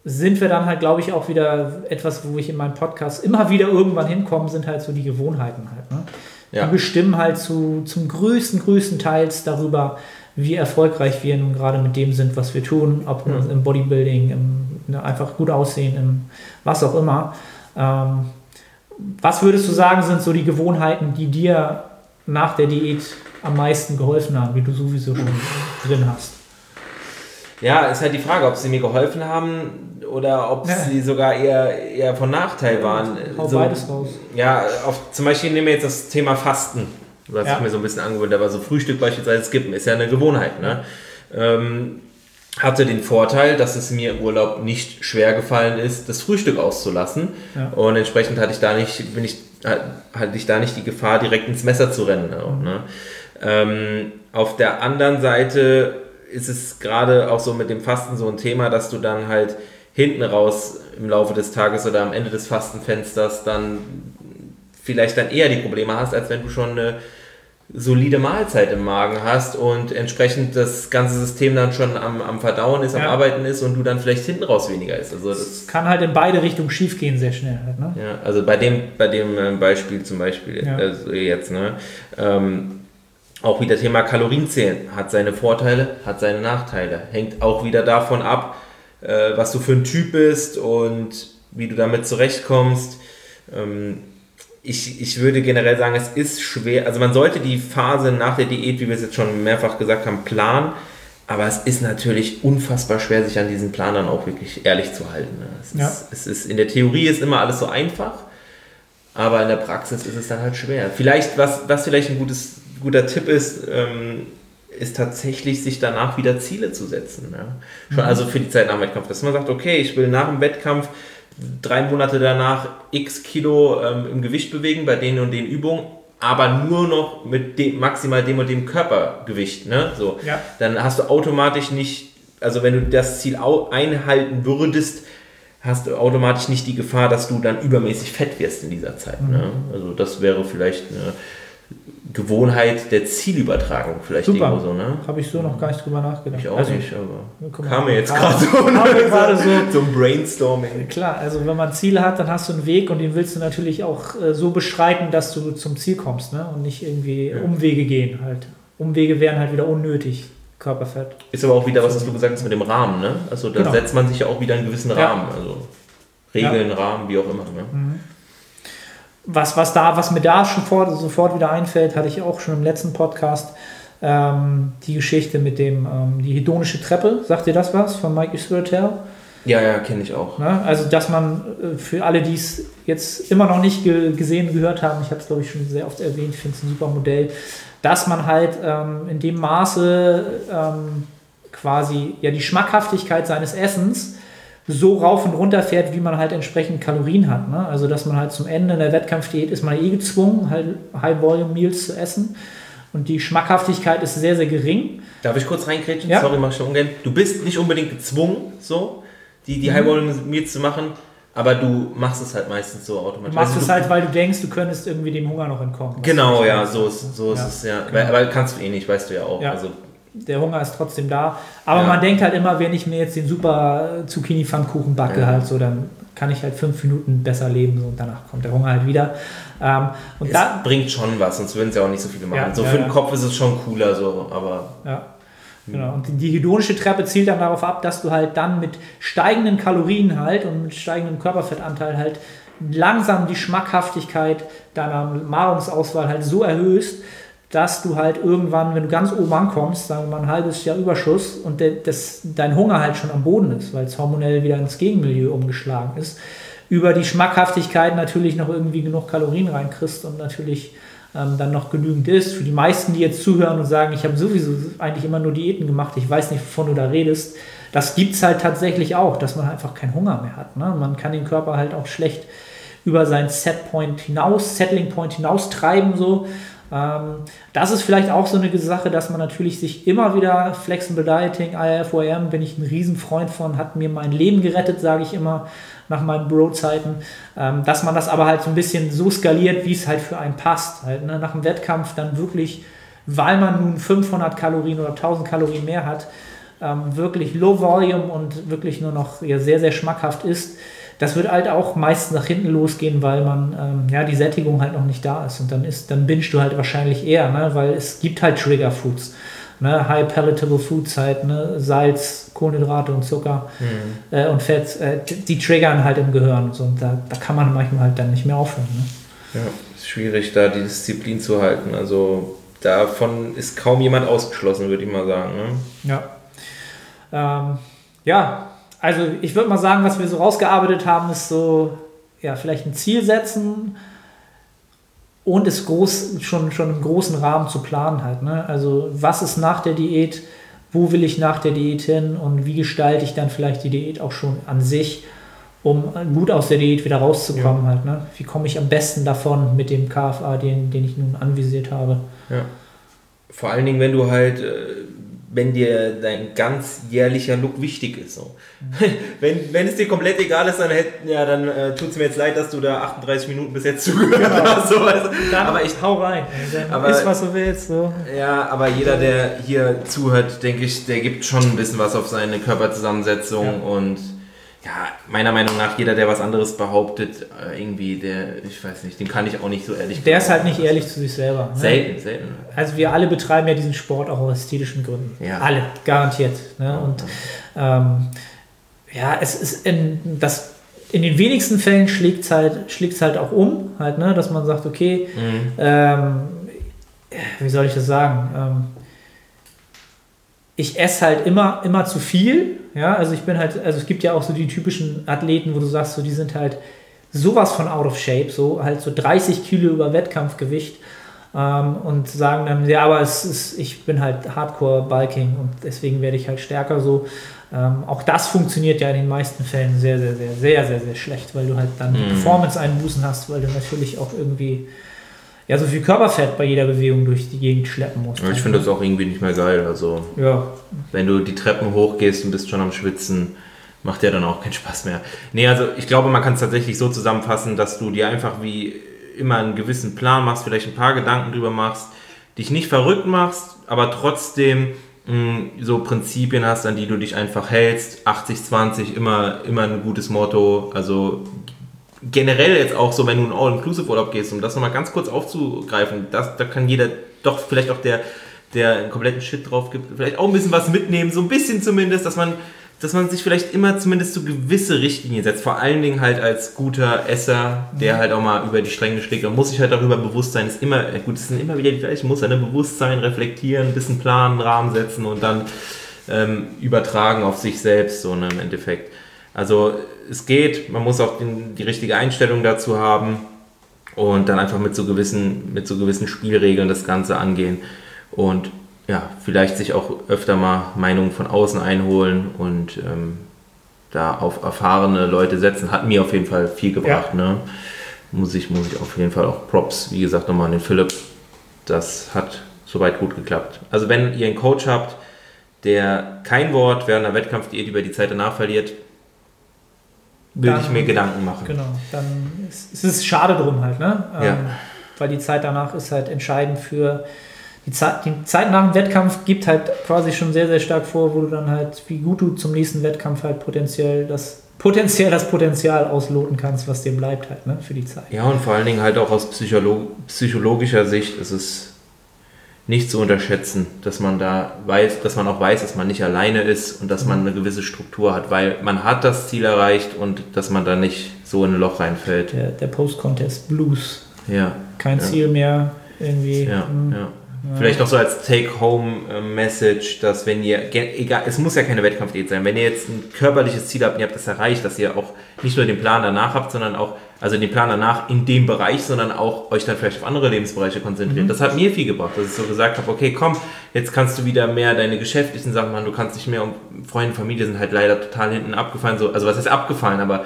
sind wir dann halt, glaube ich, auch wieder etwas, wo ich in meinem Podcast immer wieder irgendwann hinkomme, sind halt so die Gewohnheiten halt. Ne? Ja. Die bestimmen halt zu, zum größten, größten Teils darüber, wie erfolgreich wir nun gerade mit dem sind, was wir tun, ob mhm. im Bodybuilding, im ne, einfach gut aussehen, im was auch immer. Ähm, was würdest du sagen, sind so die Gewohnheiten, die dir nach der Diät am meisten geholfen haben, wie du sowieso schon drin hast? Ja, ist halt die Frage, ob sie mir geholfen haben oder ob ja. sie sogar eher, eher von Nachteil waren. Hau so, beides raus. Ja, auf, zum Beispiel nehmen wir jetzt das Thema Fasten, was ja. ich mir so ein bisschen angewöhnt habe. Also Frühstück beispielsweise skippen ist ja eine Gewohnheit. Ne? Ähm, hatte den Vorteil, dass es mir im Urlaub nicht schwer gefallen ist, das Frühstück auszulassen. Ja. Und entsprechend hatte ich da nicht, bin ich, hatte ich da nicht die Gefahr, direkt ins Messer zu rennen. Auch, mhm. ne? ähm, auf der anderen Seite ist es gerade auch so mit dem Fasten so ein Thema, dass du dann halt hinten raus im Laufe des Tages oder am Ende des Fastenfensters dann vielleicht dann eher die Probleme hast, als wenn du schon eine solide Mahlzeit im Magen hast und entsprechend das ganze System dann schon am, am Verdauen ist, am ja. Arbeiten ist und du dann vielleicht hinten raus weniger ist. Also das kann halt in beide Richtungen schief gehen, sehr schnell. Halt, ne? Ja, also bei dem, bei dem äh, Beispiel zum Beispiel ja. also jetzt, ne, ähm, auch wieder Thema Kalorienzählen. Hat seine Vorteile, hat seine Nachteile. Hängt auch wieder davon ab, äh, was du für ein Typ bist und wie du damit zurechtkommst. Ähm, ich, ich würde generell sagen, es ist schwer. Also man sollte die Phase nach der Diät, wie wir es jetzt schon mehrfach gesagt haben, planen. Aber es ist natürlich unfassbar schwer, sich an diesen Plan dann auch wirklich ehrlich zu halten. Ne? Es, ja. ist, es ist, in der Theorie ist immer alles so einfach, aber in der Praxis ist es dann halt schwer. Vielleicht, was, was vielleicht ein gutes guter Tipp ist, ähm, ist tatsächlich, sich danach wieder Ziele zu setzen. Ja? Schon, also für die Zeit nach dem Wettkampf. Dass man sagt, okay, ich will nach dem Wettkampf drei Monate danach x Kilo ähm, im Gewicht bewegen bei den und den Übungen, aber nur noch mit dem, maximal dem und dem Körpergewicht. Ne? So. Ja. Dann hast du automatisch nicht, also wenn du das Ziel einhalten würdest, hast du automatisch nicht die Gefahr, dass du dann übermäßig fett wirst in dieser Zeit. Ne? Mhm. Also das wäre vielleicht eine Gewohnheit der Zielübertragung vielleicht Super. irgendwo so. Ne? Habe ich so noch gar nicht drüber nachgedacht. Ich auch Also, nicht, aber kam mir jetzt gerade so, mir gerade so. so ein Brainstorming. Klar, also wenn man Ziele hat, dann hast du einen Weg und den willst du natürlich auch äh, so beschreiten, dass du zum Ziel kommst ne? und nicht irgendwie Umwege gehen halt. Umwege wären halt wieder unnötig, Körperfett. Ist aber auch wieder, was du gesagt hast mit dem Rahmen, ne? Also da Genau. setzt man sich ja auch wieder einen gewissen Ja. Rahmen. Also Regeln, Rahmen, wie auch immer. Ne? Was, was, da, was mir da schon vor, sofort wieder einfällt, hatte ich auch schon im letzten Podcast, ähm, die Geschichte mit dem, ähm, die hedonische Treppe. Sagt ihr das was von Mike Israel? Ja, ja, kenne ich auch. Ne? Also, dass man äh, für alle, die es jetzt immer noch nicht ge gesehen, gehört haben, ich habe es glaube ich schon sehr oft erwähnt, ich finde es ein super Modell, dass man halt ähm, in dem Maße ähm, quasi ja die Schmackhaftigkeit seines Essens so rauf und runter fährt, wie man halt entsprechend Kalorien hat. Ne? Also, dass man halt zum Ende in der Wettkampfdiät ist man eh gezwungen, halt High-Volume-Meals zu essen. Und die Schmackhaftigkeit ist sehr, sehr gering. Darf ich kurz reinkrätschen? Ja. Sorry, mach ich schon ungern. Du bist nicht unbedingt gezwungen, so, die, Mhm. die High Volume Meals zu machen, aber du machst es halt meistens so Du automatisch. machst Also es du- halt, weil du denkst, du könntest irgendwie dem Hunger noch entkommen. Genau, ja, nicht so ist, so ist Ja. es, ja. Weil, aber kannst du eh nicht, weißt du ja auch. Ja. Also, der Hunger ist trotzdem da. Aber Ja. man denkt halt immer, wenn ich mir jetzt den super Zucchini-Pfannkuchen backe, Ja. halt so, dann kann ich halt fünf Minuten besser leben so, und danach kommt der Hunger halt wieder. Ähm, und es da, bringt schon was, sonst würden es ja auch nicht so viele machen. Ja, so für den Kopf ist es schon cooler, so, aber ja, genau. Und die- die hedonische Treppe zielt dann darauf ab, dass du halt dann mit steigenden Kalorien halt und mit steigendem Körperfettanteil halt langsam die Schmackhaftigkeit deiner Nahrungsauswahl halt so erhöhst, dass du halt irgendwann, wenn du ganz oben ankommst, sagen wir mal ein halbes Jahr Überschuss und der, das, dein Hunger halt schon am Boden ist, weil es hormonell wieder ins Gegenmilieu umgeschlagen ist, über die Schmackhaftigkeit natürlich noch irgendwie genug Kalorien reinkriegst und natürlich ähm, dann noch genügend ist. Für die meisten, die jetzt zuhören und sagen, ich habe sowieso eigentlich immer nur Diäten gemacht, ich weiß nicht, wovon du da redest, das gibt es halt tatsächlich auch, dass man einfach keinen Hunger mehr hat. Ne? Man kann den Körper halt auch schlecht über seinen Setpoint hinaus, Settling Point hinaus treiben so. Ähm, das ist vielleicht auch so eine Sache, dass man natürlich sich immer wieder Flexible Dieting, IFOM, bin ich ein Riesenfreund von, hat mir mein Leben gerettet, sage ich immer nach meinen Bro-Zeiten, ähm, dass man das aber halt so ein bisschen so skaliert, wie es halt für einen passt. Halt, ne? Nach dem Wettkampf dann wirklich, weil man nun 500 Kalorien oder 1000 Kalorien mehr hat, ähm, wirklich Low Volume und wirklich nur noch ja, sehr, sehr schmackhaft ist. Das wird halt auch meist nach hinten losgehen, weil man ähm, ja die Sättigung halt noch nicht da ist. Und dann ist, dann bingst du halt wahrscheinlich eher, ne? weil es gibt halt Trigger Foods. Ne? High palatable Foods halt, ne? Salz, Kohlenhydrate und Zucker äh, und Fett, äh, die, die triggern halt im Gehirn. Und, so. und da, da kann man manchmal halt dann nicht mehr aufhören. Ne? ja, ist schwierig, da die Disziplin zu halten. Also davon ist kaum jemand ausgeschlossen, würde ich mal sagen. Ne? Ja. Ähm, ja, also ich würde mal sagen, was wir so rausgearbeitet haben, ist so, ja, vielleicht ein Ziel setzen und es groß, schon, schon im großen Rahmen zu planen halt. Ne? Also was ist nach der Diät, wo will ich nach der Diät hin und wie gestalte ich dann vielleicht die Diät auch schon an sich, um gut aus der Diät wieder rauszukommen halt. Ne? Wie komme ich am besten davon mit dem KFA, den, den ich nun anvisiert habe. Ja. Vor allen Dingen, wenn du halt, äh, wenn dir dein ganz jährlicher Look wichtig ist. So. wenn, wenn es dir komplett egal ist, dann, hätt, ja, dann äh, tut es mir jetzt leid, dass du da 38 Minuten bis jetzt zugehört hast. So, du. Dann aber ich, hau rein. Dann Aber- ist, was du willst. So. ja, aber jeder, der hier zuhört, denke ich, der gibt schon ein bisschen was auf seine Körperzusammensetzung Ja. und ja, meiner Meinung nach, jeder, der was anderes behauptet, äh, irgendwie, der, ich weiß nicht, den kann ich auch nicht so ehrlich Der ist halt nicht ehrlich zu sich selber. Ne? Selten, selten. Also wir alle betreiben ja diesen Sport auch aus ästhetischen Gründen. Ja. Alle, garantiert. Ne? Und ähm, ja, es ist in, das, in den wenigsten Fällen schlägt es halt, schlägt's halt auch um, halt, ne? dass man sagt, okay, Mhm. ähm, wie soll ich das sagen? Ähm, ich esse halt immer, immer zu viel. Ja, also ich bin halt, also es gibt ja auch so die typischen Athleten, wo du sagst, so die sind halt sowas von out of shape, so halt so 30 Kilo über Wettkampfgewicht. ähm, und sagen dann, ja, aber es ist, ich bin halt Hardcore-Bulking und deswegen werde ich halt stärker so. Ähm, auch das funktioniert ja in den meisten Fällen sehr, sehr, sehr, sehr, sehr, sehr schlecht, weil du halt dann Mhm. Performance-Einbußen hast, weil du natürlich auch irgendwie ja so viel Körperfett bei jeder Bewegung durch die Gegend schleppen musst. Ich finde das auch irgendwie nicht mehr geil. Also, Ja, wenn du die Treppen hochgehst und bist schon am Schwitzen, macht ja dann auch keinen Spaß mehr. Nee, also ich glaube, man kann es tatsächlich so zusammenfassen, dass du dir einfach wie immer einen gewissen Plan machst, vielleicht ein paar Gedanken drüber machst, dich nicht verrückt machst, aber trotzdem mh, so Prinzipien hast, an die du dich einfach hältst. 80-20, immer, immer ein gutes Motto. Also generell jetzt auch so, wenn du in All-Inclusive-Urlaub gehst, um das nochmal ganz kurz aufzugreifen, das, da kann jeder doch vielleicht auch der, der einen kompletten Shit drauf gibt, vielleicht auch ein bisschen was mitnehmen, so ein bisschen zumindest, dass man, dass man sich vielleicht immer zumindest so gewisse Richtlinien setzt, vor allen Dingen halt als guter Esser, der halt auch mal über die Stränge schlägt, man muss sich halt darüber bewusst sein, ist immer, gut, es sind immer wieder die gleichen Muster, ne? Bewusstsein, reflektieren, ein bisschen planen, Rahmen setzen und dann ähm, übertragen auf sich selbst, so ne, im Endeffekt. Also es geht, man muss auch den, die richtige Einstellung dazu haben und dann einfach mit so gewissen, mit so gewissen Spielregeln das Ganze angehen und ja, vielleicht sich auch öfter mal Meinungen von außen einholen und ähm, da auf erfahrene Leute setzen, hat mir auf jeden Fall viel gebracht. Ne? Muss, ich, muss ich auf jeden Fall auch Props, wie gesagt, nochmal an den Philipp. Das hat soweit gut geklappt. Also wenn ihr einen Coach habt, der kein Wort während einer Wettkampfdiät über die Zeit danach verliert, will ich mir Gedanken machen. genau. Dann ist, ist es schade drum halt, ne? Ja. Ähm, weil die Zeit danach ist halt entscheidend für die Zeit, die Zeit nach dem Wettkampf gibt halt quasi schon sehr, sehr stark vor, wo du dann halt, wie gut du zum nächsten Wettkampf halt potenziell das, potenziell das Potenzial ausloten kannst, was dir bleibt halt, ne, für die Zeit. Ja, und vor allen Dingen halt auch aus Psycholo psychologischer Sicht ist es nicht zu unterschätzen, dass man da weiß, dass man auch weiß, dass man nicht alleine ist und dass man eine gewisse Struktur hat, weil man hat das Ziel erreicht und dass man da nicht so in ein Loch reinfällt. Der, der Post-Contest Blues. Ja, Kein Ja. Ziel mehr irgendwie. ja, hm, ja. Vielleicht auch so als Take-Home-Message, dass wenn ihr, egal, es muss ja keine Wettkampfdiät sein, wenn ihr jetzt ein körperliches Ziel habt und ihr habt das erreicht, dass ihr auch nicht nur den Plan danach habt, sondern auch, also den Plan danach in dem Bereich, sondern auch euch dann vielleicht auf andere Lebensbereiche konzentriert. Das hat mir viel gebracht, dass ich so gesagt habe, okay, komm, jetzt kannst du wieder mehr deine geschäftlichen Sachen machen, du kannst nicht mehr um Freunde, Familie sind halt leider total hinten abgefallen, so, also was ist abgefallen, aber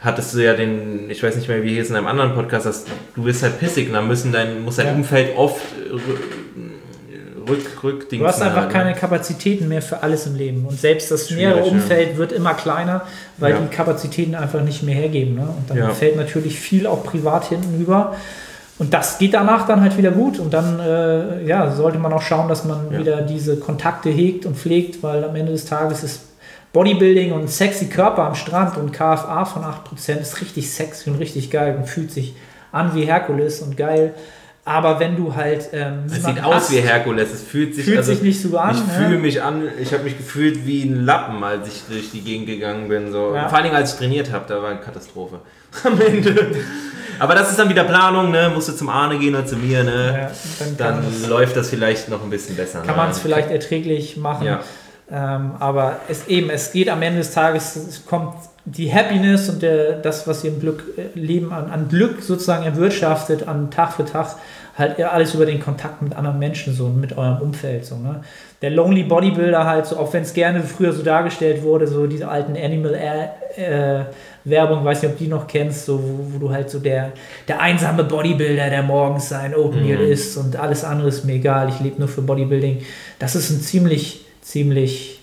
hattest du ja den, ich weiß nicht mehr, wie hier ist in einem anderen Podcast, dass du bist halt pissig und dann müssen dein, muss dein Ja. Umfeld oft äh, rück, rück Du hast einfach halt, keine ne? Kapazitäten mehr für alles im Leben. Und selbst das nähere ja. Umfeld wird immer kleiner, weil Ja. die Kapazitäten einfach nicht mehr hergeben. Ne? Und dann Ja. fällt natürlich viel auch privat hinten über. Und das geht danach dann halt wieder gut. Und dann äh, ja, sollte man auch schauen, dass man Ja. wieder diese Kontakte hegt und pflegt, weil am Ende des Tages ist Bodybuilding und sexy Körper am Strand und KFA von 8% ist richtig sexy und richtig geil und fühlt sich an wie Herkules und geil. Aber wenn du halt. Ähm, Es sieht aus hast- wie Herkules, es fühlt sich, Fühlt also, sich nicht so an. Ich ne? fühle mich an, ich habe mich gefühlt wie ein Lappen, als ich durch die Gegend gegangen bin. So. Ja. Vor allen Dingen, als ich trainiert habe, da war eine Katastrophe. Am Ende. Aber das ist dann wieder Planung, ne? Musst du zum Arne gehen oder zu mir, ne? Ja, dann Dann läuft das vielleicht noch ein bisschen besser. kann ne? man es vielleicht erträglich machen. Ja. Ähm, aber es eben, es geht am Ende des Tages, es kommt die Happiness und der, das, was ihr im Glück äh, Leben an, an Glück sozusagen erwirtschaftet, an Tag für Tag, halt alles über den Kontakt mit anderen Menschen so und mit eurem Umfeld so. Ne? Der Lonely Bodybuilder halt so, auch wenn es gerne früher so dargestellt wurde, so diese alten Animal äh, Werbung, weiß nicht, ob du die noch kennst, so, wo, wo du halt so der, der einsame Bodybuilder, der morgens sein Oatmeal Mhm. isst und alles andere ist mir egal, ich lebe nur für Bodybuilding. Das ist ein ziemlich, ziemlich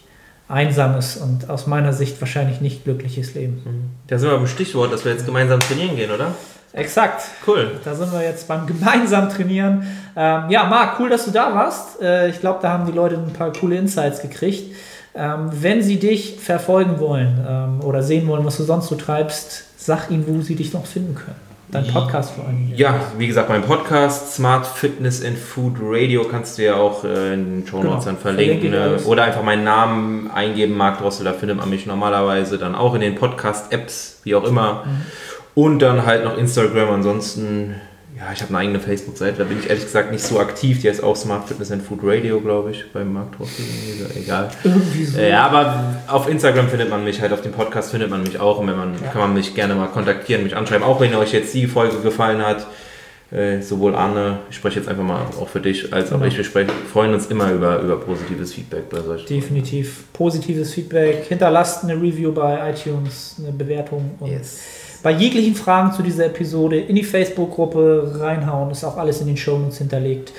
einsames und aus meiner Sicht wahrscheinlich nicht glückliches Leben. Da sind wir beim Stichwort, dass wir jetzt gemeinsam trainieren gehen, oder? Exakt. Cool. Da sind wir jetzt beim gemeinsamen Trainieren. Ähm, ja, Marc, cool, dass du da warst. Äh, ich glaube, da haben die Leute ein paar coole Insights gekriegt. Ähm, wenn sie dich verfolgen wollen ähm, oder sehen wollen, was du sonst so treibst, sag ihnen, wo sie dich noch finden können. Dein Podcast vor allem. Ja, wie gesagt, mein Podcast Smart Fitness and Food Radio kannst du ja auch äh, in den Show Notes Genau, dann verlinken. Ne? Oder einfach meinen Namen eingeben, Marc Drossel, da findet man mich normalerweise dann auch in den Podcast-Apps, wie auch immer. Mhm. Und dann halt noch Instagram. Ansonsten, ja, ich habe eine eigene Facebook-Seite, da bin ich ehrlich gesagt nicht so aktiv. Die heißt auch Smart Fitness and Food Radio, glaube ich, beim Drossel. Egal. Irgendwie so. Äh, Ja, aber auf Instagram findet man mich, halt auf dem Podcast findet man mich auch und wenn man, Ja. kann man mich gerne mal kontaktieren, mich anschreiben, auch wenn euch jetzt die Folge gefallen hat. äh, sowohl Arne, ich spreche jetzt einfach mal auch für dich, als auch Genau. ich, wir sprechen, freuen uns immer über, über positives Feedback bei solchen. Definitiv positives Feedback. Hinterlasst eine Review bei iTunes, eine Bewertung und bei jeglichen Fragen zu dieser Episode in die Facebook-Gruppe reinhauen. Ist auch alles in den Shownotes hinterlegt.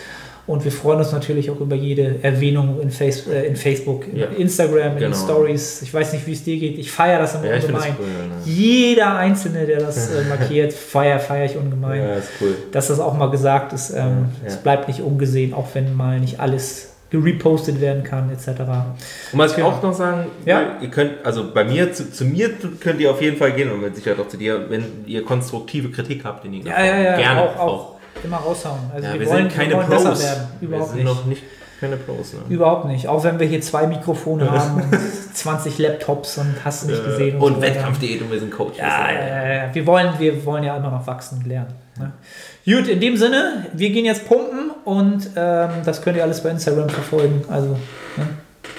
Und wir freuen uns natürlich auch über jede Erwähnung in, Face, äh, in Facebook, in Ja. Instagram, in den Genau. Stories. Ich weiß nicht, wie es dir geht. Ich feiere das immer Ja, ungemein. cool. Ne? Jeder Einzelne, der das äh, markiert, feiere feier ich ungemein. Ja, ist cool. Dass das auch mal gesagt ist, ähm, Ja. es bleibt nicht ungesehen, auch wenn mal nicht alles gerepostet werden kann, etc. Und was ich Genau. auch noch sagen, Ja. ihr könnt, also bei mir, zu, zu mir könnt ihr auf jeden Fall gehen und mit Sicherheit auch zu dir, wenn ihr konstruktive Kritik habt in Ja, ja, ja, Gerne auch, auch immer raushauen. Also Ja, wir, wir, wollen, sind keine wir wollen Pros. besser werden. wir Überhaupt sind nicht. noch nicht keine Pros. Ne? Überhaupt nicht. Auch wenn wir hier zwei Mikrofone haben und 20 Laptops und hast du nicht gesehen. Äh, und so. Wettkampfdiät und wir sind Coaches. Ja, ja, ja. Wir, wollen, wir wollen ja immer noch wachsen und lernen. Ne? Gut, in dem Sinne, wir gehen jetzt pumpen und ähm, das könnt ihr alles bei Instagram verfolgen. Also ne?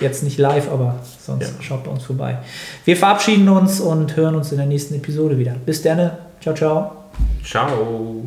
jetzt nicht live, aber sonst Ja. schaut bei uns vorbei. Wir verabschieden uns und hören uns in der nächsten Episode wieder. Bis dann. Ciao, ciao. Ciao.